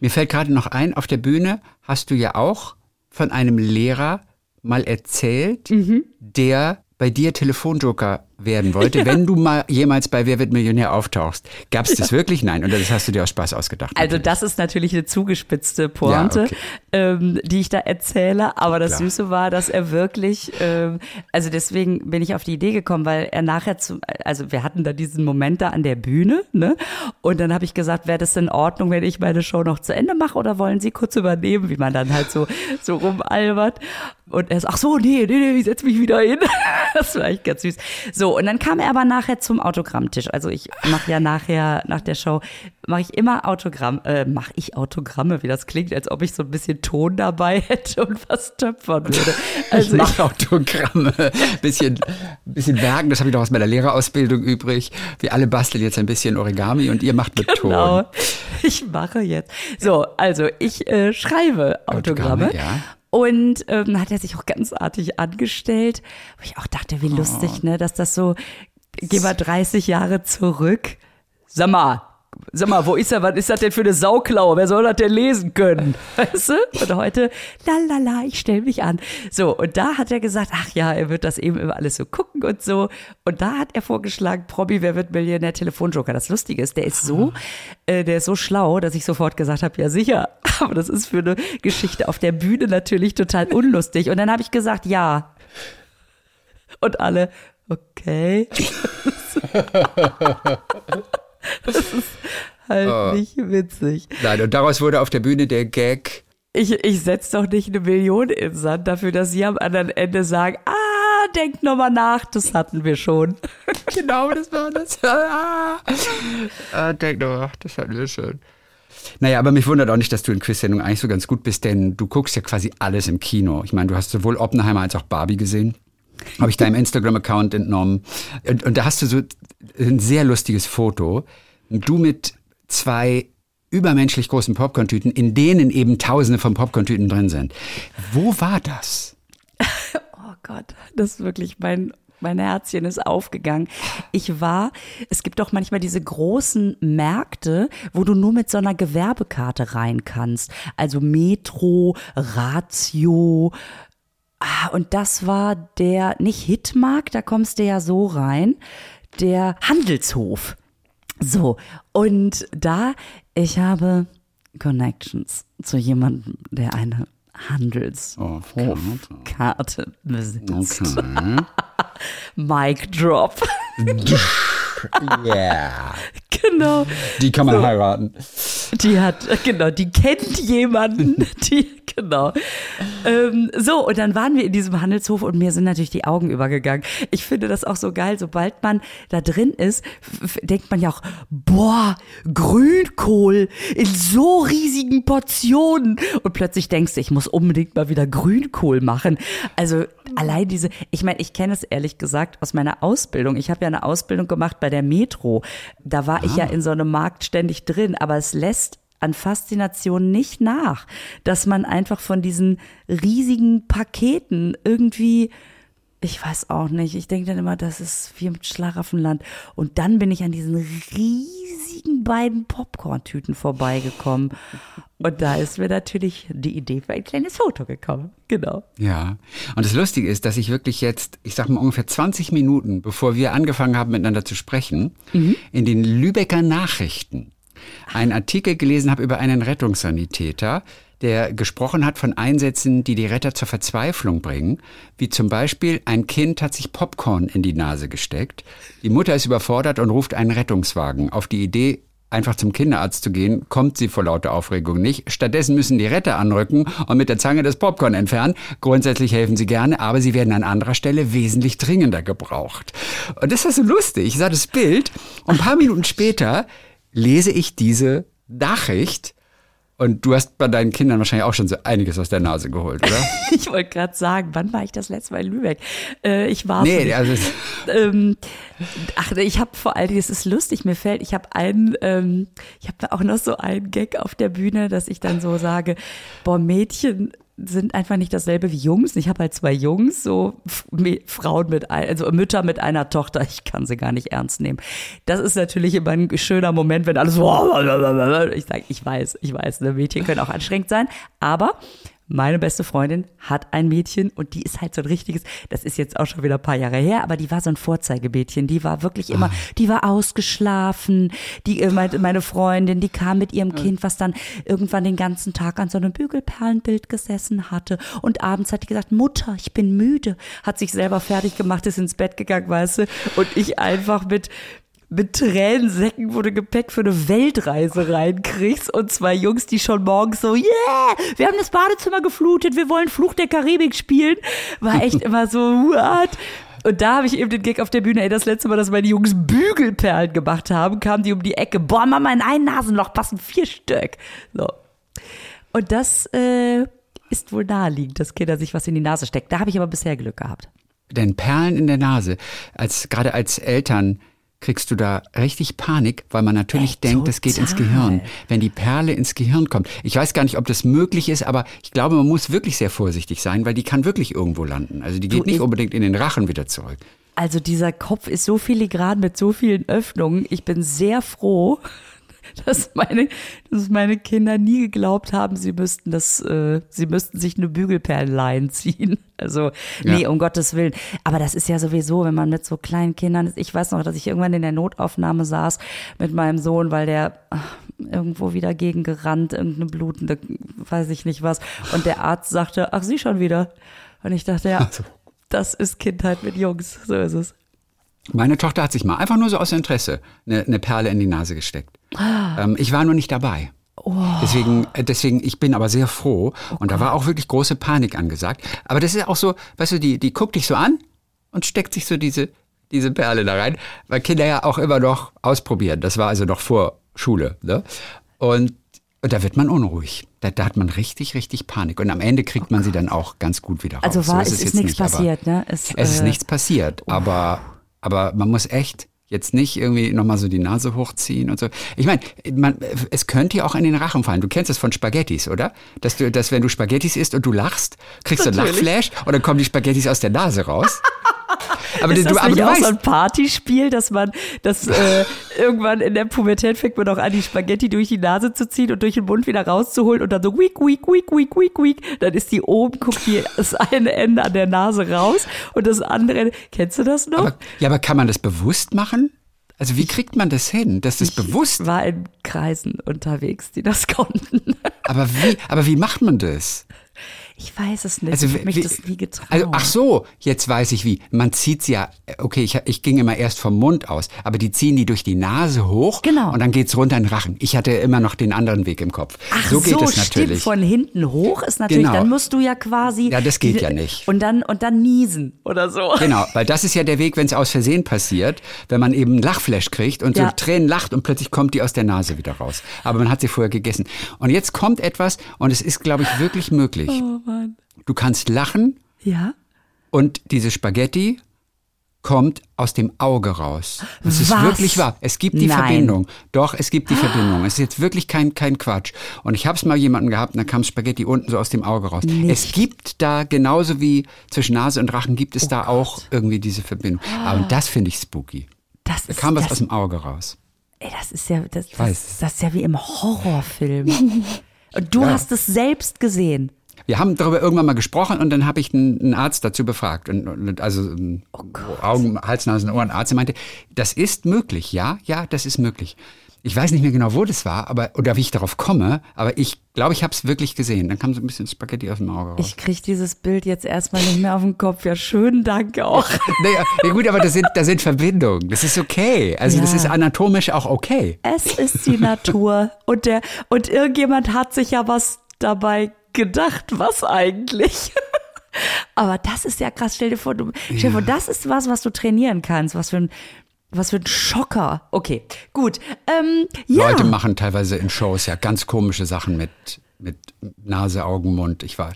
Mir fällt gerade noch ein, auf der Bühne hast du ja auch von einem Lehrer mal erzählt, Mhm. der bei dir Telefonjoker werden wollte, wenn du mal jemals bei Wer wird Millionär auftauchst. Gab es das wirklich? Nein, oder das hast du dir aus Spaß ausgedacht? Also natürlich. das ist natürlich eine zugespitzte Pointe, Ja, okay. ähm, die ich da erzähle. Aber das Klar. Süße war, dass er wirklich, ähm, also deswegen bin ich auf die Idee gekommen, weil er nachher zu, also wir hatten da diesen Moment da an der Bühne, ne? Und dann habe ich gesagt, wäre das in Ordnung, wenn ich meine Show noch zu Ende mache oder wollen Sie kurz übernehmen, wie man dann halt so so rumalbert. Und er sagt, ach so, nee, nee, nee, ich setz mich wieder hin. Das war echt ganz süß. So, und dann kam er aber nachher zum Autogrammtisch. Also ich mache ja nachher, nach der Show, mache ich immer Autogramm, äh, mache ich Autogramme, wie das klingt, als ob ich so ein bisschen Ton dabei hätte und was töpfern würde. ich Also ich, mache Autogramme, bisschen, bisschen Werken, das habe ich noch aus meiner Lehrerausbildung übrig. Wir alle basteln jetzt ein bisschen Origami und ihr macht mit genau, Ton. ich mache jetzt. So, also ich äh, schreibe Autogramme. Autogramme, ja. Und ähm, hat er sich auch ganz artig angestellt, wo ich auch dachte, wie lustig, ne, dass das so, geh mal 30 Jahre zurück. Sag mal, sag mal, wo ist er, was ist das denn für eine Sauklaue? Wer soll das denn lesen können? Weißt du? Und heute, lalala, ich stell mich an. So, und da hat er gesagt, ach ja, er wird das eben immer alles so gucken und so. Und da hat er vorgeschlagen, Probi, wer wird Millionär Telefonjoker? Das Lustige ist, der ist so, äh, der ist so schlau, dass ich sofort gesagt habe, ja sicher. Aber das ist für eine Geschichte auf der Bühne natürlich total unlustig. Und dann habe ich gesagt, ja. Und alle, okay. Das ist halt nicht witzig. Nein, und daraus wurde auf der Bühne der Gag, Ich, ich setze doch nicht eine Million in Sand dafür, dass Sie am anderen Ende sagen, ah, denkt nochmal nach, das hatten wir schon. genau, das war das. ah, ah, denk doch, ach, das hatten wir schon. Naja, aber mich wundert auch nicht, dass du in Quizsendungen eigentlich so ganz gut bist, denn du guckst ja quasi alles im Kino. Ich meine, du hast sowohl Oppenheimer als auch Barbie gesehen. Habe ich deinem Instagram-Account entnommen. Und, und da hast du so ein sehr lustiges Foto. Du mit zwei übermenschlich großen Popcorn-Tüten, in denen eben tausende von Popcorn-Tüten drin sind. Wo war das? Oh Gott, das ist wirklich mein, mein Herzchen ist aufgegangen. Ich war, es gibt doch manchmal diese großen Märkte, wo du nur mit so einer Gewerbekarte rein kannst. Also Metro, Ratio. Ah, und das war der, nicht Hitmarkt, da kommst du ja so rein, der Handelshof. So, und da, ich habe Connections zu jemandem, der eine Handelshofkarte besitzt. Okay. Mic Drop. Yeah. genau. Die kann man heiraten. Die hat, genau, die kennt jemanden, die, genau. Ähm, so, und dann waren wir in diesem Handelshof und mir sind natürlich die Augen übergegangen. Ich finde das auch so geil, sobald man da drin ist, denkt man ja auch, boah, Grünkohl in so riesigen Portionen. Und plötzlich denkst du, ich muss unbedingt mal wieder Grünkohl machen. Also allein diese, ich meine, ich kenne es ehrlich gesagt aus meiner Ausbildung. Ich habe ja eine Ausbildung gemacht bei der Metro. Da war ich ja in so einem Markt ständig drin, aber es lässt an Faszination nicht nach, dass man einfach von diesen riesigen Paketen irgendwie, ich weiß auch nicht, ich denke dann immer, das ist wie im Schlaraffenland. Und dann bin ich an diesen riesigen beiden Popcorn-Tüten vorbeigekommen. Und da ist mir natürlich die Idee für ein kleines Foto gekommen. Genau. Ja. Und das Lustige ist, dass ich wirklich jetzt, ich sag mal ungefähr 20 Minuten, bevor wir angefangen haben, miteinander zu sprechen, in den Lübecker Nachrichten einen Artikel gelesen habe über einen Rettungssanitäter, der gesprochen hat von Einsätzen, die die Retter zur Verzweiflung bringen, wie zum Beispiel ein Kind hat sich Popcorn in die Nase gesteckt, die Mutter ist überfordert und ruft einen Rettungswagen. Auf die Idee, einfach zum Kinderarzt zu gehen, kommt sie vor lauter Aufregung nicht. Stattdessen müssen die Retter anrücken und mit der Zange das Popcorn entfernen. Grundsätzlich helfen sie gerne, aber sie werden an anderer Stelle wesentlich dringender gebraucht. Und das ist so lustig. Ich sah das Bild und ein paar Minuten später lese ich diese Nachricht und du hast bei deinen Kindern wahrscheinlich auch schon so einiges aus der Nase geholt, oder? Ich wollte gerade sagen, wann war ich das letzte Mal in Lübeck? Äh, ich war nee, also ähm, ach, ich habe vor allem, es ist lustig, mir fällt, ich habe einen, ähm, ich habe auch noch so einen Gag auf der Bühne, dass ich dann so sage, boah, Mädchen sind einfach nicht dasselbe wie Jungs. Ich habe halt zwei Jungs, so Frauen mit, ein, also Mütter mit einer Tochter. Ich kann sie gar nicht ernst nehmen. Das ist natürlich immer ein schöner Moment, wenn alles ich sage, ich weiß, ich weiß, ne, Mädchen können auch anstrengend sein, aber meine beste Freundin hat ein Mädchen und die ist halt so ein richtiges, das ist jetzt auch schon wieder ein paar Jahre her, aber die war so ein Vorzeigemädchen. Die war wirklich immer, ah. die war ausgeschlafen. Die, äh, meine Freundin, die kam mit ihrem Kind, was dann irgendwann den ganzen Tag an so einem Bügelperlenbild gesessen hatte. Und abends hat die gesagt, Mutter, ich bin müde. Hat sich selber fertig gemacht, ist ins Bett gegangen, weißt du. Und ich einfach mit, mit Tränensäcken, wo du Gepäck für eine Weltreise reinkriegst und zwei Jungs, die schon morgens so, yeah, wir haben das Badezimmer geflutet, wir wollen Fluch der Karibik spielen, war echt immer so, what? Und da habe ich eben den Gag auf der Bühne, ey, das letzte Mal, dass meine Jungs Bügelperlen gemacht haben, kamen die um die Ecke, boah, Mama, in ein Nasenloch passen vier Stück. So. Und das äh, ist wohl naheliegend, dass Kinder sich was in die Nase stecken. Da habe ich aber bisher Glück gehabt. Denn Perlen in der Nase, als gerade als Eltern kriegst du da richtig Panik, weil man natürlich Ey, denkt, das geht ins Gehirn. Wenn die Perle ins Gehirn kommt. Ich weiß gar nicht, ob das möglich ist, aber ich glaube, man muss wirklich sehr vorsichtig sein, weil die kann wirklich irgendwo landen. Also die geht du, nicht unbedingt in den Rachen wieder zurück. Also dieser Kopf ist so filigran mit so vielen Öffnungen. Ich bin sehr froh, dass meine, dass meine Kinder nie geglaubt haben, sie müssten das, äh, sie müssten sich eine Bügelperlenlein ziehen. Also, nee, ja. um Gottes Willen. Aber das ist ja sowieso, wenn man mit so kleinen Kindern ist. Ich weiß noch, dass ich irgendwann in der Notaufnahme saß mit meinem Sohn, weil der ach, irgendwo wieder gegen gerannt, irgendeine blutende, weiß ich nicht was. Und der Arzt sagte, ach, sie schon wieder. Und ich dachte, ja, also. das ist Kindheit mit Jungs. So ist es. Meine Tochter hat sich mal einfach nur so aus Interesse eine, eine Perle in die Nase gesteckt. Ah. Ähm, ich war nur nicht dabei. Oh. Deswegen, äh, deswegen, ich bin aber sehr froh. Oh und da war auch wirklich große Panik angesagt. Aber das ist auch so, weißt du, die, die guckt dich so an und steckt sich so diese, diese Perle da rein, weil Kinder ja auch immer noch ausprobieren. Das war also noch vor Schule. Ne? Und, und da wird man unruhig. Da, da, hat man richtig, richtig Panik. Und am Ende kriegt oh man sie dann auch ganz gut wieder also raus. Also war, so ist es ist nichts nicht, passiert, ne? Es, es ist äh, nichts passiert, oh. aber aber man muss echt jetzt nicht irgendwie nochmal so die Nase hochziehen und so. Ich meine, man, es könnte ja auch in den Rachen fallen. Du kennst das von Spaghettis, oder? Dass du, dass wenn du Spaghettis isst und du lachst, kriegst du einen Lachflash und dann kommen die Spaghettis aus der Nase raus. Aber ist das du, aber nicht du auch weißt, so ein Partyspiel, dass man, dass äh, irgendwann in der Pubertät fängt man auch an, die Spaghetti durch die Nase zu ziehen und durch den Mund wieder rauszuholen und dann so week, week, week, week, week, week. Dann ist die oben, guckt die das eine Ende an der Nase raus und das andere, kennst du das noch? Aber, ja, aber kann man das bewusst machen? Also wie kriegt man das hin, dass das ich bewusst? war in Kreisen unterwegs, die das konnten. Aber wie, aber wie macht man das? Ich weiß es nicht. Also, ich habe mich das nie getraut. Also, ach so, jetzt weiß ich wie. Man zieht sie ja, okay, ich, ich ging immer erst vom Mund aus, aber die ziehen die durch die Nase hoch genau. und dann geht's runter in den Rachen. Ich hatte immer noch den anderen Weg im Kopf. Ach so, geht so, es natürlich. Stimmt, von hinten hoch ist natürlich, genau. dann musst du ja quasi. Ja, das geht ja nicht. Und dann, und dann niesen oder so. Genau, weil das ist ja der Weg, wenn es aus Versehen passiert, wenn man eben einen Lachflash kriegt und ja. so Tränen lacht und plötzlich kommt die aus der Nase wieder raus. Aber man hat sie vorher gegessen. Und jetzt kommt etwas und es ist, glaube ich, wirklich möglich. Oh Mann. Du kannst lachen. Ja. Und diese Spaghetti kommt aus dem Auge raus. Das ist wirklich wahr. Es gibt die Nein. Verbindung. Doch, es gibt die Verbindung. Es ist jetzt wirklich kein, kein Quatsch. Und ich habe es mal jemanden gehabt, und da kam Spaghetti unten so aus dem Auge raus. Nicht. Es gibt da, genauso wie zwischen Nase und Rachen, gibt es oh da Gott. auch irgendwie diese Verbindung. Aber das finde ich spooky. Das da kam was aus dem Auge raus. Ey, das ist ja, das, das, das ist ja wie im Horrorfilm. und du ja. hast es selbst gesehen. Wir haben darüber irgendwann mal gesprochen und dann habe ich einen, einen, Arzt dazu befragt. Und, und also oh Augen, Hals, Nasen, Ohren, Arzt meinte, das ist möglich, ja, ja, das ist möglich. Ich weiß nicht mehr genau, wo das war, aber oder wie ich darauf komme, aber ich glaube, ich habe es wirklich gesehen. Dann kam so ein bisschen Spaghetti aus dem Auge raus. Ich kriege dieses Bild jetzt erstmal nicht mehr auf den Kopf. Ja, schönen Dank auch. naja, ja gut, aber da sind, da sind Verbindungen. Das ist okay. Also ja. das ist anatomisch auch okay. Es ist die Natur und der und irgendjemand hat sich ja was dabei gedacht, was eigentlich? Aber das ist ja krass. Stell dir vor, du, stell dir vor, das ist was, was du trainieren kannst. Was für ein, was für ein Schocker. Okay, gut. Ähm, ja. Leute machen teilweise in Shows ja ganz komische Sachen mit, mit Nase, Augen, Mund. Ich, war,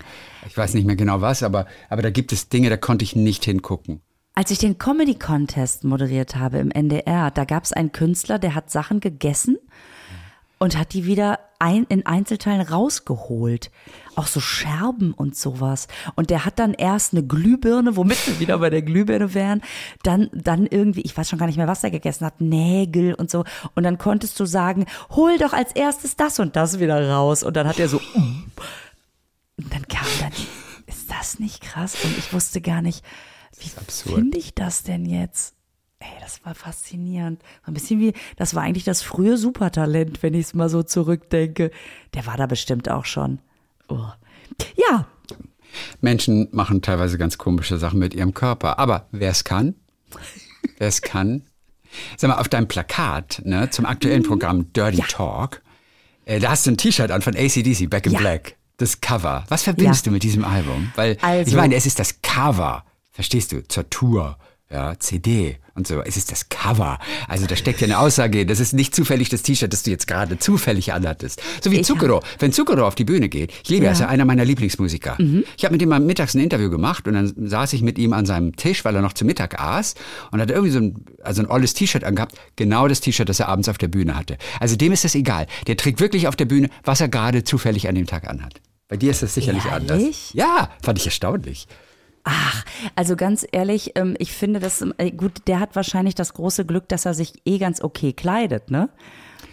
ich weiß nicht mehr genau was, aber, aber da gibt es Dinge, da konnte ich nicht hingucken. Als ich den Comedy Contest moderiert habe im NDR, da gab es einen Künstler, der hat Sachen gegessen und hat die wieder ein, in Einzelteilen rausgeholt. Auch so Scherben und sowas. Und der hat dann erst eine Glühbirne, womit wir wieder bei der Glühbirne wären, dann, dann irgendwie, ich weiß schon gar nicht mehr, was er gegessen hat, Nägel und so. Und dann konntest du sagen, hol doch als erstes das und das wieder raus. Und dann hat er so, und dann kam dann, ist das nicht krass? Und ich wusste gar nicht, wie finde ich das denn jetzt? Ey, das war faszinierend. Ein bisschen wie, das war eigentlich das frühe Supertalent, wenn ich es mal so zurückdenke. Der war da bestimmt auch schon. Oh. Ja. Menschen machen teilweise ganz komische Sachen mit ihrem Körper. Aber wer es kann, wer es kann. Sag mal, auf deinem Plakat ne, zum aktuellen Programm Dirty ja. Talk, äh, da hast du ein T-Shirt an von ACDC, Back in ja. Black. Das Cover. Was verbindest ja. du mit diesem Album? Weil also, ich meine, es ist das Cover, verstehst du, zur Tour ja, CD und so. Es ist das Cover. Also da steckt ja eine Aussage. Das ist nicht zufällig das T-Shirt, das du jetzt gerade zufällig anhattest. So wie Zucchero. Wenn Zucchero auf die Bühne geht, ich liebe, ja. er ist ja einer meiner Lieblingsmusiker. Mhm. Ich habe mit ihm mal mittags ein Interview gemacht und dann saß ich mit ihm an seinem Tisch, weil er noch zu Mittag aß und hat irgendwie so ein, also ein olles T-Shirt angehabt. Genau das T-Shirt, das er abends auf der Bühne hatte. Also dem ist das egal. Der trägt wirklich auf der Bühne, was er gerade zufällig an dem Tag anhat. Bei dir ist das sicherlich Ehrlich? anders. Ja, fand ich erstaunlich. Ach, also ganz ehrlich, ähm, ich finde das, äh, gut, der hat wahrscheinlich das große Glück, dass er sich eh ganz okay kleidet, ne?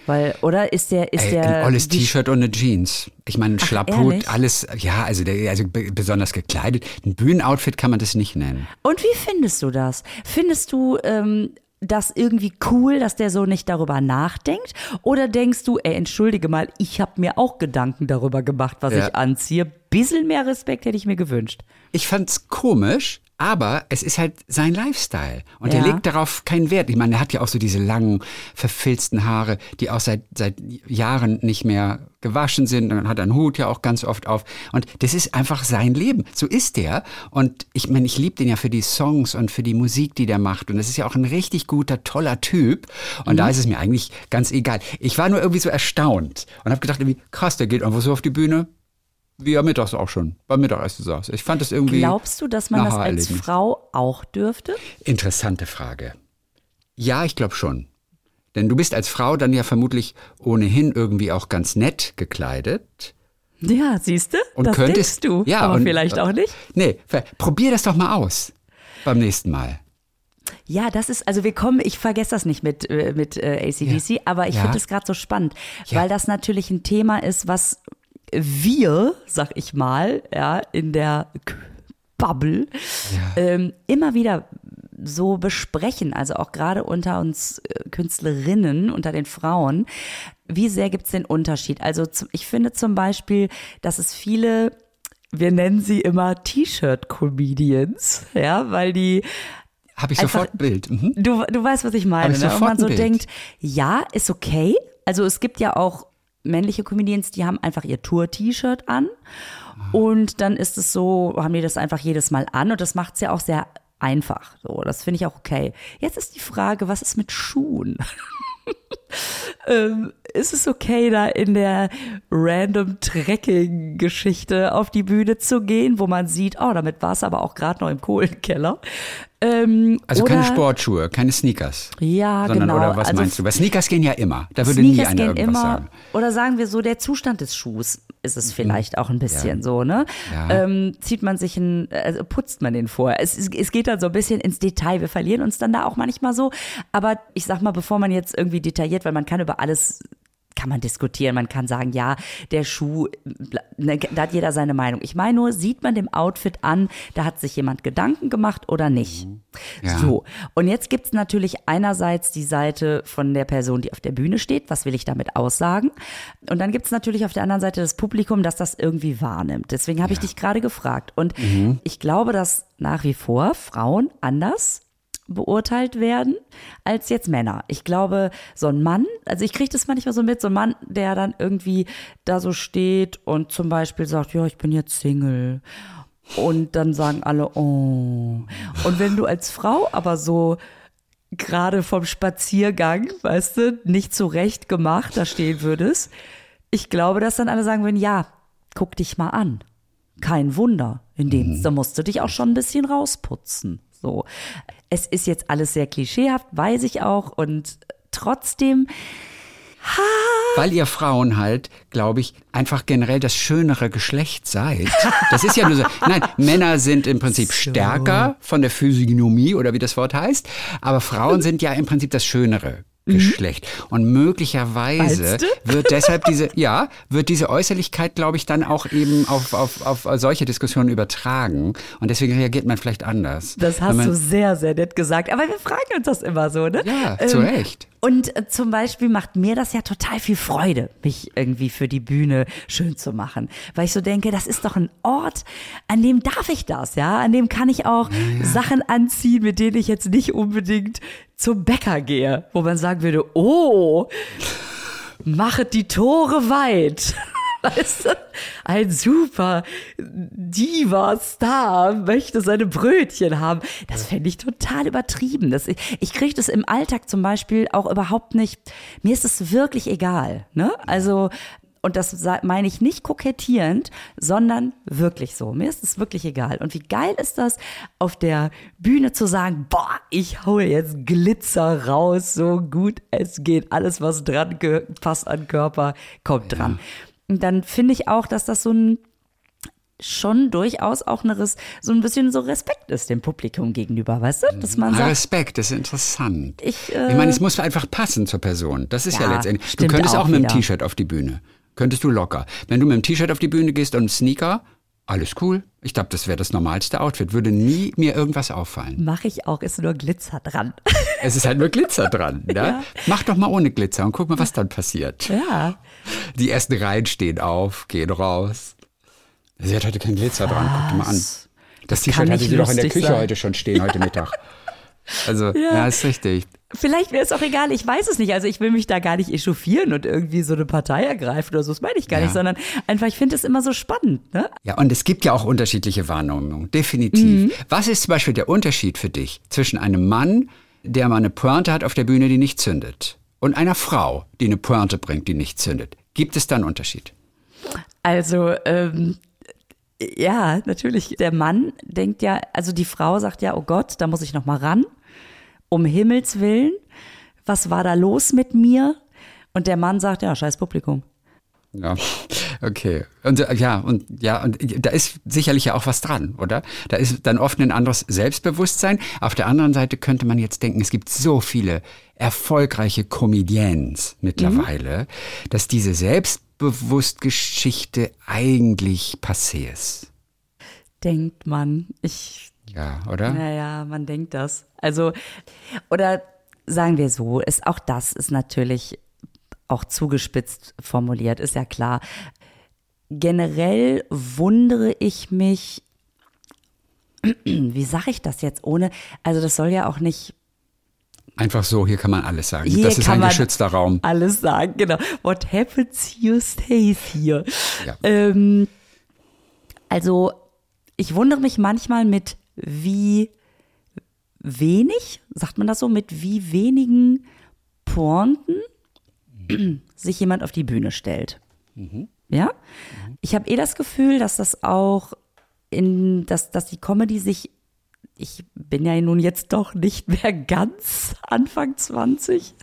Weil, oder ist der, ist Ey, der. Ein olles T-Shirt und eine Jeans. Ich meine, ein Schlapphut, alles, ja, also, der, also besonders gekleidet. Ein Bühnenoutfit kann man das nicht nennen. Und wie findest du das? Findest du, ähm, das irgendwie cool, dass der so nicht darüber nachdenkt? Oder denkst du, ey, entschuldige mal, ich habe mir auch Gedanken darüber gemacht, was ja. ich anziehe. Bisschen mehr Respekt hätte ich mir gewünscht. Ich fand's komisch, aber es ist halt sein Lifestyle. Und ja. er legt darauf keinen Wert. Ich meine, er hat ja auch so diese langen, verfilzten Haare, die auch seit, seit Jahren nicht mehr gewaschen sind. Dann hat er einen Hut ja auch ganz oft auf. Und das ist einfach sein Leben. So ist der. Und ich meine, ich liebe den ja für die Songs und für die Musik, die der macht. Und das ist ja auch ein richtig guter, toller Typ. Und mhm. da ist es mir eigentlich ganz egal. Ich war nur irgendwie so erstaunt und habe gedacht, irgendwie, krass, der geht einfach so auf die Bühne, wie er mittags auch schon beim Mittagessen saß. Ich fand das irgendwie. Glaubst du, dass man das als Frau auch dürfte? Interessante Frage. Ja, ich glaube schon. Denn du bist als Frau dann ja vermutlich ohnehin irgendwie auch ganz nett gekleidet. Ja, siehst du? Und das könntest du, ja, aber und, vielleicht auch nicht. Nee, probier das doch mal aus beim nächsten Mal. Ja, das ist, also wir kommen, ich vergesse das nicht mit, äh, mit äh, ACDC, ja. aber ich ja. finde es gerade so spannend, ja. weil das natürlich ein Thema ist, was wir, sag ich mal, ja, in der Bubble ja. ähm, immer wieder so besprechen, also auch gerade unter uns äh, Künstlerinnen, unter den Frauen, wie sehr gibt es den Unterschied? Also ich finde zum Beispiel, dass es viele, wir nennen sie immer T-Shirt-Comedians, ja, weil die habe ich sofort ein Bild. Mhm. Du, du weißt, was ich meine. Ich ne? Und man so denkt, ja, ist okay. Also es gibt ja auch männliche Comedians, die haben einfach ihr Tour-T-Shirt an. Und dann ist es so, haben die das einfach jedes Mal an und das macht es ja auch sehr einfach. So, das finde ich auch okay. Jetzt ist die Frage, was ist mit Schuhen? ähm, ist es okay, da in der random Trekking-Geschichte auf die Bühne zu gehen, wo man sieht, oh, damit war es aber auch gerade noch im Kohlenkeller. Ähm, also oder, keine Sportschuhe, keine Sneakers. Ja, sondern, genau. Oder was also, meinst du? Weil Sneakers gehen ja immer. Da würde Sneakers nie einer irgendwas immer, sagen. Oder sagen wir so, der Zustand des Schuhs ist es mhm. vielleicht auch ein bisschen ja. so, ne? Ja. Ähm, zieht man sich ein, also putzt man den vor. Es, es geht dann so ein bisschen ins Detail. Wir verlieren uns dann da auch manchmal so. Aber ich sag mal, bevor man jetzt irgendwie detailliert, weil man kann über alles kann man diskutieren. Man kann sagen, ja, der Schuh, ne, da hat jeder seine Meinung. Ich meine nur, sieht man dem Outfit an, da hat sich jemand Gedanken gemacht oder nicht. Mhm. Ja. So. Und jetzt gibt's natürlich einerseits die Seite von der Person, die auf der Bühne steht. Was will ich damit aussagen? Und dann gibt's natürlich auf der anderen Seite das Publikum, das das irgendwie wahrnimmt. Deswegen habe ja. ich dich gerade gefragt. Und mhm. ich glaube, dass nach wie vor Frauen anders beurteilt werden als jetzt Männer. Ich glaube, so ein Mann, also ich kriege das manchmal so mit, so ein Mann, der dann irgendwie da so steht und zum Beispiel sagt, ja, ich bin jetzt Single. Und dann sagen alle, oh. Und wenn du als Frau aber so gerade vom Spaziergang, weißt du, nicht zurecht gemacht da stehen würdest, ich glaube, dass dann alle sagen würden, ja, guck dich mal an. Kein Wunder. In dem, mhm. da musst du dich auch schon ein bisschen rausputzen. So. Es ist jetzt alles sehr klischeehaft, weiß ich auch. Und trotzdem Weil ihr Frauen halt, glaube ich, einfach generell das schönere Geschlecht seid. Das ist ja nur so. Nein, Männer sind im Prinzip So. stärker von der Physiognomie oder wie das Wort heißt, aber Frauen sind ja im Prinzip das schönere. Geschlecht. Und möglicherweise wird deshalb diese, ja, wird diese Äußerlichkeit, glaube ich, dann auch eben auf, auf, auf solche Diskussionen übertragen. Und deswegen reagiert man vielleicht anders. Das hast man, du sehr, sehr nett gesagt. Aber wir fragen uns das immer so, ne? Ja, zu Recht. Und äh, zum Beispiel macht mir das ja total viel Freude, mich irgendwie für die Bühne schön zu machen. Weil ich so denke, das ist doch ein Ort, an dem darf ich das, ja? An dem kann ich auch Sachen anziehen, mit denen ich jetzt nicht unbedingt zum Bäcker gehe. Wo man sagen würde, oh, machet die Tore weit. Weißt du, ein super Diva-Star möchte seine Brötchen haben. Das fände ich total übertrieben. Das, ich ich kriege das im Alltag zum Beispiel auch überhaupt nicht. Mir ist es wirklich egal. Ne? Also, und das meine ich nicht kokettierend, sondern wirklich so. Mir ist es wirklich egal. Und wie geil ist das, auf der Bühne zu sagen, boah, ich haue jetzt Glitzer raus, so gut es geht. Alles, was dran passt an Körper, kommt dran. Und dann finde ich auch, dass das so ein schon durchaus auch eine, Res- so ein bisschen so Respekt ist dem Publikum gegenüber, weißt du? Dass man Ah, sagt, Respekt, das ist interessant. Ich, äh, ich meine, es muss einfach passen zur Person. Das ist ja, Ja, letztendlich. Du könntest auch, auch mit dem. T-Shirt auf die Bühne. Könntest du locker. Wenn du mit dem T-Shirt auf die Bühne gehst und Sneaker, alles cool. Ich glaube, das wäre das normalste Outfit. Würde nie mir irgendwas auffallen. mache ich auch, ist nur Glitzer dran. Es ist halt nur Glitzer dran. Ne? Ja. Mach doch mal ohne Glitzer und guck mal, was dann passiert. ja. Die ersten Reihen stehen auf, gehen raus. Sie hat heute kein Glitzer dran. Guck dir mal an. Was? Das T-Shirt hatte sie doch in der Küche sein. heute schon stehen, heute Mittag. Also, ja, Ja. ist richtig. Vielleicht wäre es auch egal, ich weiß es nicht. Also ich will mich da gar nicht echauffieren und irgendwie so eine Partei ergreifen oder so, das meine ich gar Ja. nicht, sondern einfach, ich finde es immer so spannend. Ne? Ja, und es gibt ja auch unterschiedliche Wahrnehmungen, definitiv. Was ist zum Beispiel der Unterschied für dich zwischen einem Mann, der mal eine Pointe hat auf der Bühne, die nicht zündet, und einer Frau, die eine Pointe bringt, die nicht zündet? Gibt es da einen Unterschied? Also, ähm, ja, natürlich. Der Mann denkt ja, also die Frau sagt ja, oh Gott, da muss ich noch mal ran. Um Himmels Willen, was war da los mit mir? Und der Mann sagt, ja, scheiß Publikum. Ja, okay. Und äh, ja, und ja, und da ist sicherlich ja auch was dran, oder? Da ist dann oft ein anderes Selbstbewusstsein. Auf der anderen Seite könnte man jetzt denken, es gibt so viele erfolgreiche Comedians mittlerweile, dass diese Selbstbewusstgeschichte eigentlich passé ist. Denkt man. Ich Ja, oder? Naja, man denkt das. Also, oder sagen wir so, ist auch das ist natürlich auch zugespitzt formuliert, ist ja klar. Generell wundere ich mich, wie sage ich das jetzt ohne, also das soll ja auch nicht Einfach so, hier kann man alles sagen. Hier das ist ein geschützter Raum. alles sagen, genau. What happens here stays here. Ja. Ähm, also, ich wundere mich manchmal mit wie wenig, sagt man das so, mit wie wenigen Pointen sich jemand auf die Bühne stellt. Ja? Ich habe eh das Gefühl, dass das auch in, dass, dass die Comedy sich, ich bin ja nun jetzt doch nicht mehr ganz Anfang 20,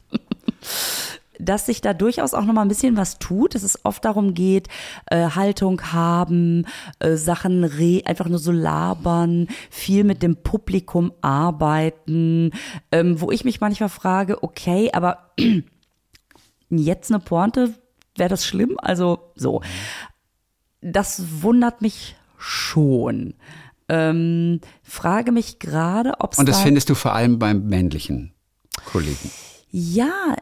dass sich da durchaus auch noch mal ein bisschen was tut, dass es oft darum geht, äh, Haltung haben, äh, Sachen re einfach nur so labern, viel mit dem Publikum arbeiten, ähm, wo ich mich manchmal frage, okay, aber jetzt eine Pointe, wäre das schlimm? Also so. Das wundert mich schon. Ähm, frage mich gerade, ob es Und das da findest du vor allem beim männlichen Kollegen. ja,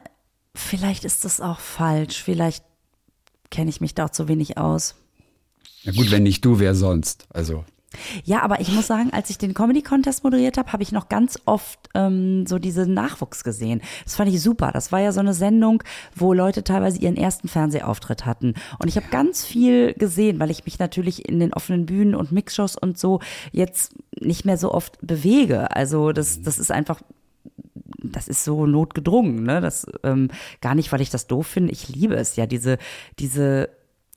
vielleicht ist das auch falsch. Vielleicht kenne ich mich da auch zu wenig aus. Ja gut, wenn nicht du, wer sonst? Also Ja, aber ich muss sagen, als ich den Comedy Contest moderiert habe, habe ich noch ganz oft ähm, so diesen Nachwuchs gesehen. Das fand ich super. Das war ja so eine Sendung, wo Leute teilweise ihren ersten Fernsehauftritt hatten. Und ich habe ganz viel gesehen, weil ich mich natürlich in den offenen Bühnen und Mixshows und so jetzt nicht mehr so oft bewege. Also das, das ist einfach das ist so notgedrungen, ne? Das ähm, gar nicht, weil ich das doof finde. Ich liebe es ja, diese, diese,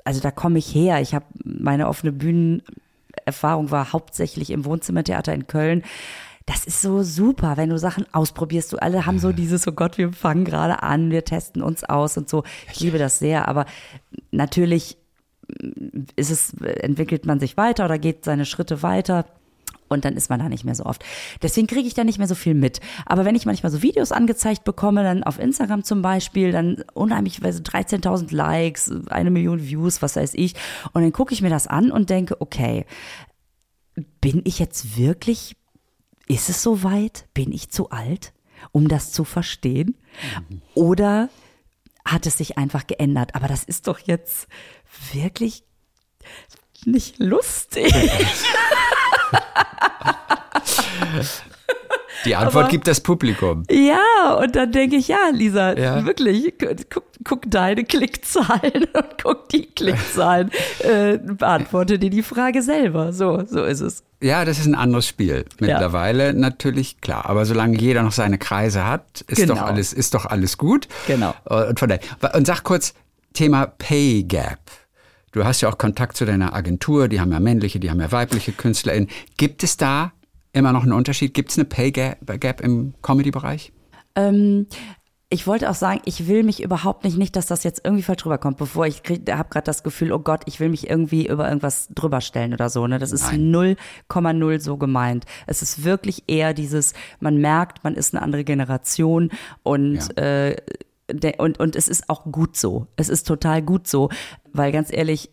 also da komme ich her. Ich habe meine offene Bühnenerfahrung war hauptsächlich im Wohnzimmertheater in Köln. das ist so super, wenn du Sachen ausprobierst. Du alle haben so dieses, oh Gott, wir fangen gerade an, wir testen uns aus und so. Ich liebe das sehr, aber natürlich ist es, entwickelt man sich weiter oder geht seine Schritte weiter. Und dann ist man da nicht mehr so oft. Deswegen kriege ich da nicht mehr so viel mit. Aber wenn ich manchmal so Videos angezeigt bekomme, dann auf Instagram zum Beispiel, dann unheimlich 13.000 Likes, eine Million Views, was weiß ich. Und dann gucke ich mir das an und denke, okay, bin ich jetzt wirklich, ist es so weit? Bin ich zu alt, um das zu verstehen? Oder hat es sich einfach geändert? Aber das ist doch jetzt wirklich nicht lustig. Die Antwort Aber, gibt das Publikum. Ja, und dann denke ich, ja, Lisa, ja. wirklich, guck, guck, deine Klickzahlen und guck die Klickzahlen. äh, beantworte dir die Frage selber. So, so ist es. Ja, das ist ein anderes Spiel. Mittlerweile ja. natürlich, klar. Aber solange jeder noch seine Kreise hat, ist, genau. doch, alles, ist doch alles gut. Genau. Und, von der, und sag kurz, Thema Pay Gap. Du hast ja auch Kontakt zu deiner Agentur, die haben ja männliche, die haben ja weibliche KünstlerInnen. Gibt es da immer noch einen Unterschied? Gibt es eine Pay Gap im Comedy-Bereich? Ähm, ich wollte auch sagen, ich will mich überhaupt nicht, nicht, dass das jetzt irgendwie falsch rüberkommt, bevor ich habe gerade das Gefühl, oh Gott, ich will mich irgendwie über irgendwas drüber stellen oder so. Ne? Das ist 0,0 so gemeint. Es ist wirklich eher dieses, man merkt, man ist eine andere Generation und ja. äh, und, und es ist auch gut so. Es ist total gut so, weil ganz ehrlich,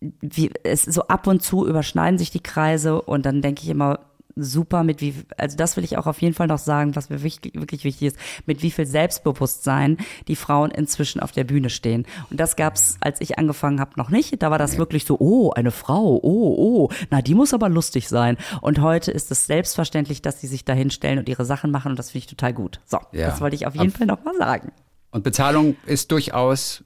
wie, es so ab und zu überschneiden sich die Kreise und dann denke ich immer, super mit wie, also das will ich auch auf jeden Fall noch sagen, was mir wichtig, wirklich wichtig ist, mit wie viel Selbstbewusstsein die Frauen inzwischen auf der Bühne stehen. Und das gab's, als ich angefangen habe, noch nicht. Da war das wirklich so, oh, eine Frau, oh, oh, na, die muss aber lustig sein. Und heute ist es selbstverständlich, dass sie sich da hinstellen und ihre Sachen machen und das finde ich total gut. So, ja. das wollte ich auf jeden Fall noch mal sagen. Und Bezahlung ist durchaus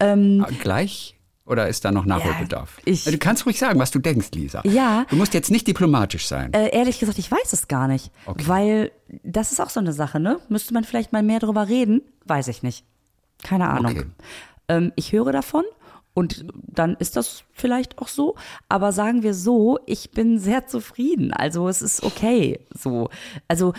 ähm, gleich? Oder ist da noch Nachholbedarf? Ja, ich, du kannst ruhig sagen, was du denkst, Lisa. Ja. Du musst jetzt nicht diplomatisch sein. Äh, ehrlich gesagt, ich weiß es gar nicht. Okay. Weil das ist auch so eine Sache, ne? Müsste man vielleicht mal mehr drüber reden? Weiß ich nicht. Keine Ahnung. Okay. Ähm, ich höre davon und dann ist das vielleicht auch so. Aber sagen wir so, ich bin sehr zufrieden. Also es ist okay. So. Also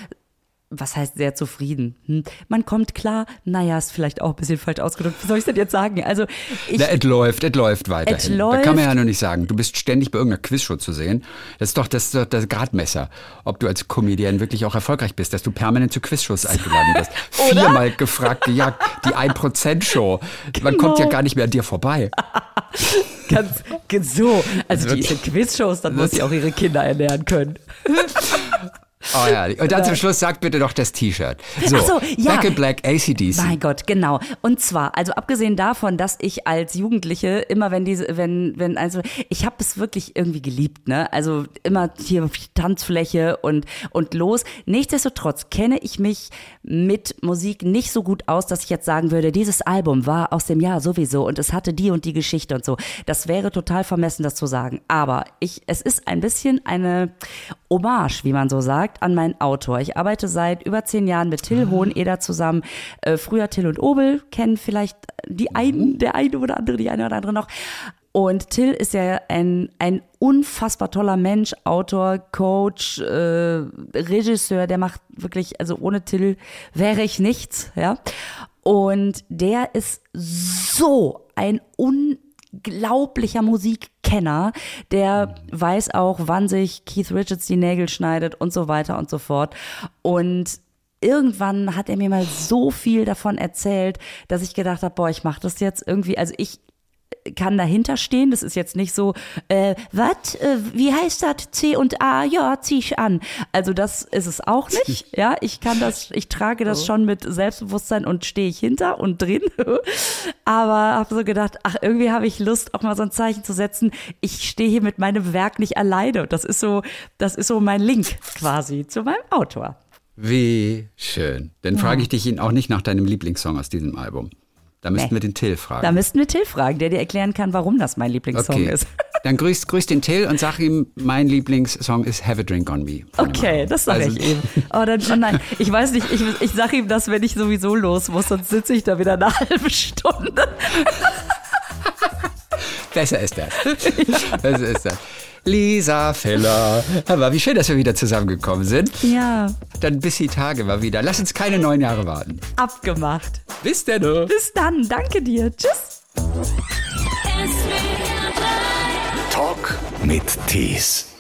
was heißt sehr zufrieden? Hm. Man kommt klar, naja, ist vielleicht auch ein bisschen falsch ausgedrückt. Wie soll ich das jetzt sagen? Also, es läuft, es läuft weiterhin. Läuft. Da kann man ja nur nicht sagen. Du bist ständig bei irgendeiner Quizshow zu sehen. Das ist doch das, ist doch das Gradmesser, ob du als Comedian wirklich auch erfolgreich bist, dass du permanent zu Quizshows eingeladen wirst. Viermal gefragt, gejagt, die 1%-Show. Genau. Man kommt ja gar nicht mehr an dir vorbei. Ganz so. Also, also die ist in Quizshows, dann muss sie auch ihre Kinder ernähren können. Oh ja, und dann zum Schluss sagt bitte doch das T-Shirt. So, so, ja. Back in Black ACDC. Mein Gott, genau. Und zwar, also abgesehen davon, dass ich als Jugendliche immer, wenn diese, wenn, wenn, also ich habe es wirklich irgendwie geliebt, ne? Also immer hier Tanzfläche und und los. Nichtsdestotrotz kenne ich mich mit Musik nicht so gut aus, dass ich jetzt sagen würde, dieses Album war aus dem Jahr sowieso und es hatte die und die Geschichte und so. Das wäre total vermessen, das zu sagen. Aber ich, es ist ein bisschen eine Hommage, wie man so sagt, an meinen Autor. Ich arbeite seit über zehn Jahren mit Till ah. Hoheneder zusammen. Äh, früher Till und Obel kennen vielleicht die einen, der eine oder andere, die eine oder andere noch. Und Till ist ja ein, ein unfassbar toller Mensch, Autor, Coach, äh, Regisseur, der macht wirklich, also ohne Till wäre ich nichts, ja. Und der ist so ein un unglaublicher Musikkenner, der weiß auch, wann sich Keith Richards die Nägel schneidet und so weiter und so fort. Und irgendwann hat er mir mal so viel davon erzählt, dass ich gedacht habe, boah, ich mache das jetzt irgendwie. Also ich kann dahinter stehen. Das ist jetzt nicht so, äh, was, äh, wie heißt das? C und A, ja, zieh ich an. Also das ist es auch nicht. Ja, ich kann das, ich trage das schon mit Selbstbewusstsein und stehe ich hinter und drin. Aber habe so gedacht, ach, irgendwie habe ich Lust, auch mal so ein Zeichen zu setzen. Ich stehe hier mit meinem Werk nicht alleine. Das ist so, das ist so mein Link quasi zu meinem Autor. Wie schön. Dann ja. frage ich dich ihn auch nicht nach deinem Lieblingssong aus diesem Album. Da müssten nee. wir den Till fragen. Da müssten wir Till fragen, der dir erklären kann, warum das mein Lieblingssong okay. ist. Dann grüß, grüß den Till und sag ihm, mein Lieblingssong ist Have a Drink on Me. Okay, das sage also, ich. Oh, dann, oh nein, ich weiß nicht, ich, ich sage ihm das, wenn ich sowieso los muss, sonst sitze ich da wieder eine halbe Stunde. Besser ist das. Besser ist das. Lisa Feller. Aber wie schön, dass wir wieder zusammengekommen sind. Ja, Dann bis die Tage mal wieder. Lass uns keine neun Jahre warten. abgemacht. Bis denn. Bis dann, danke dir. Tschüss. Talk mit Tees.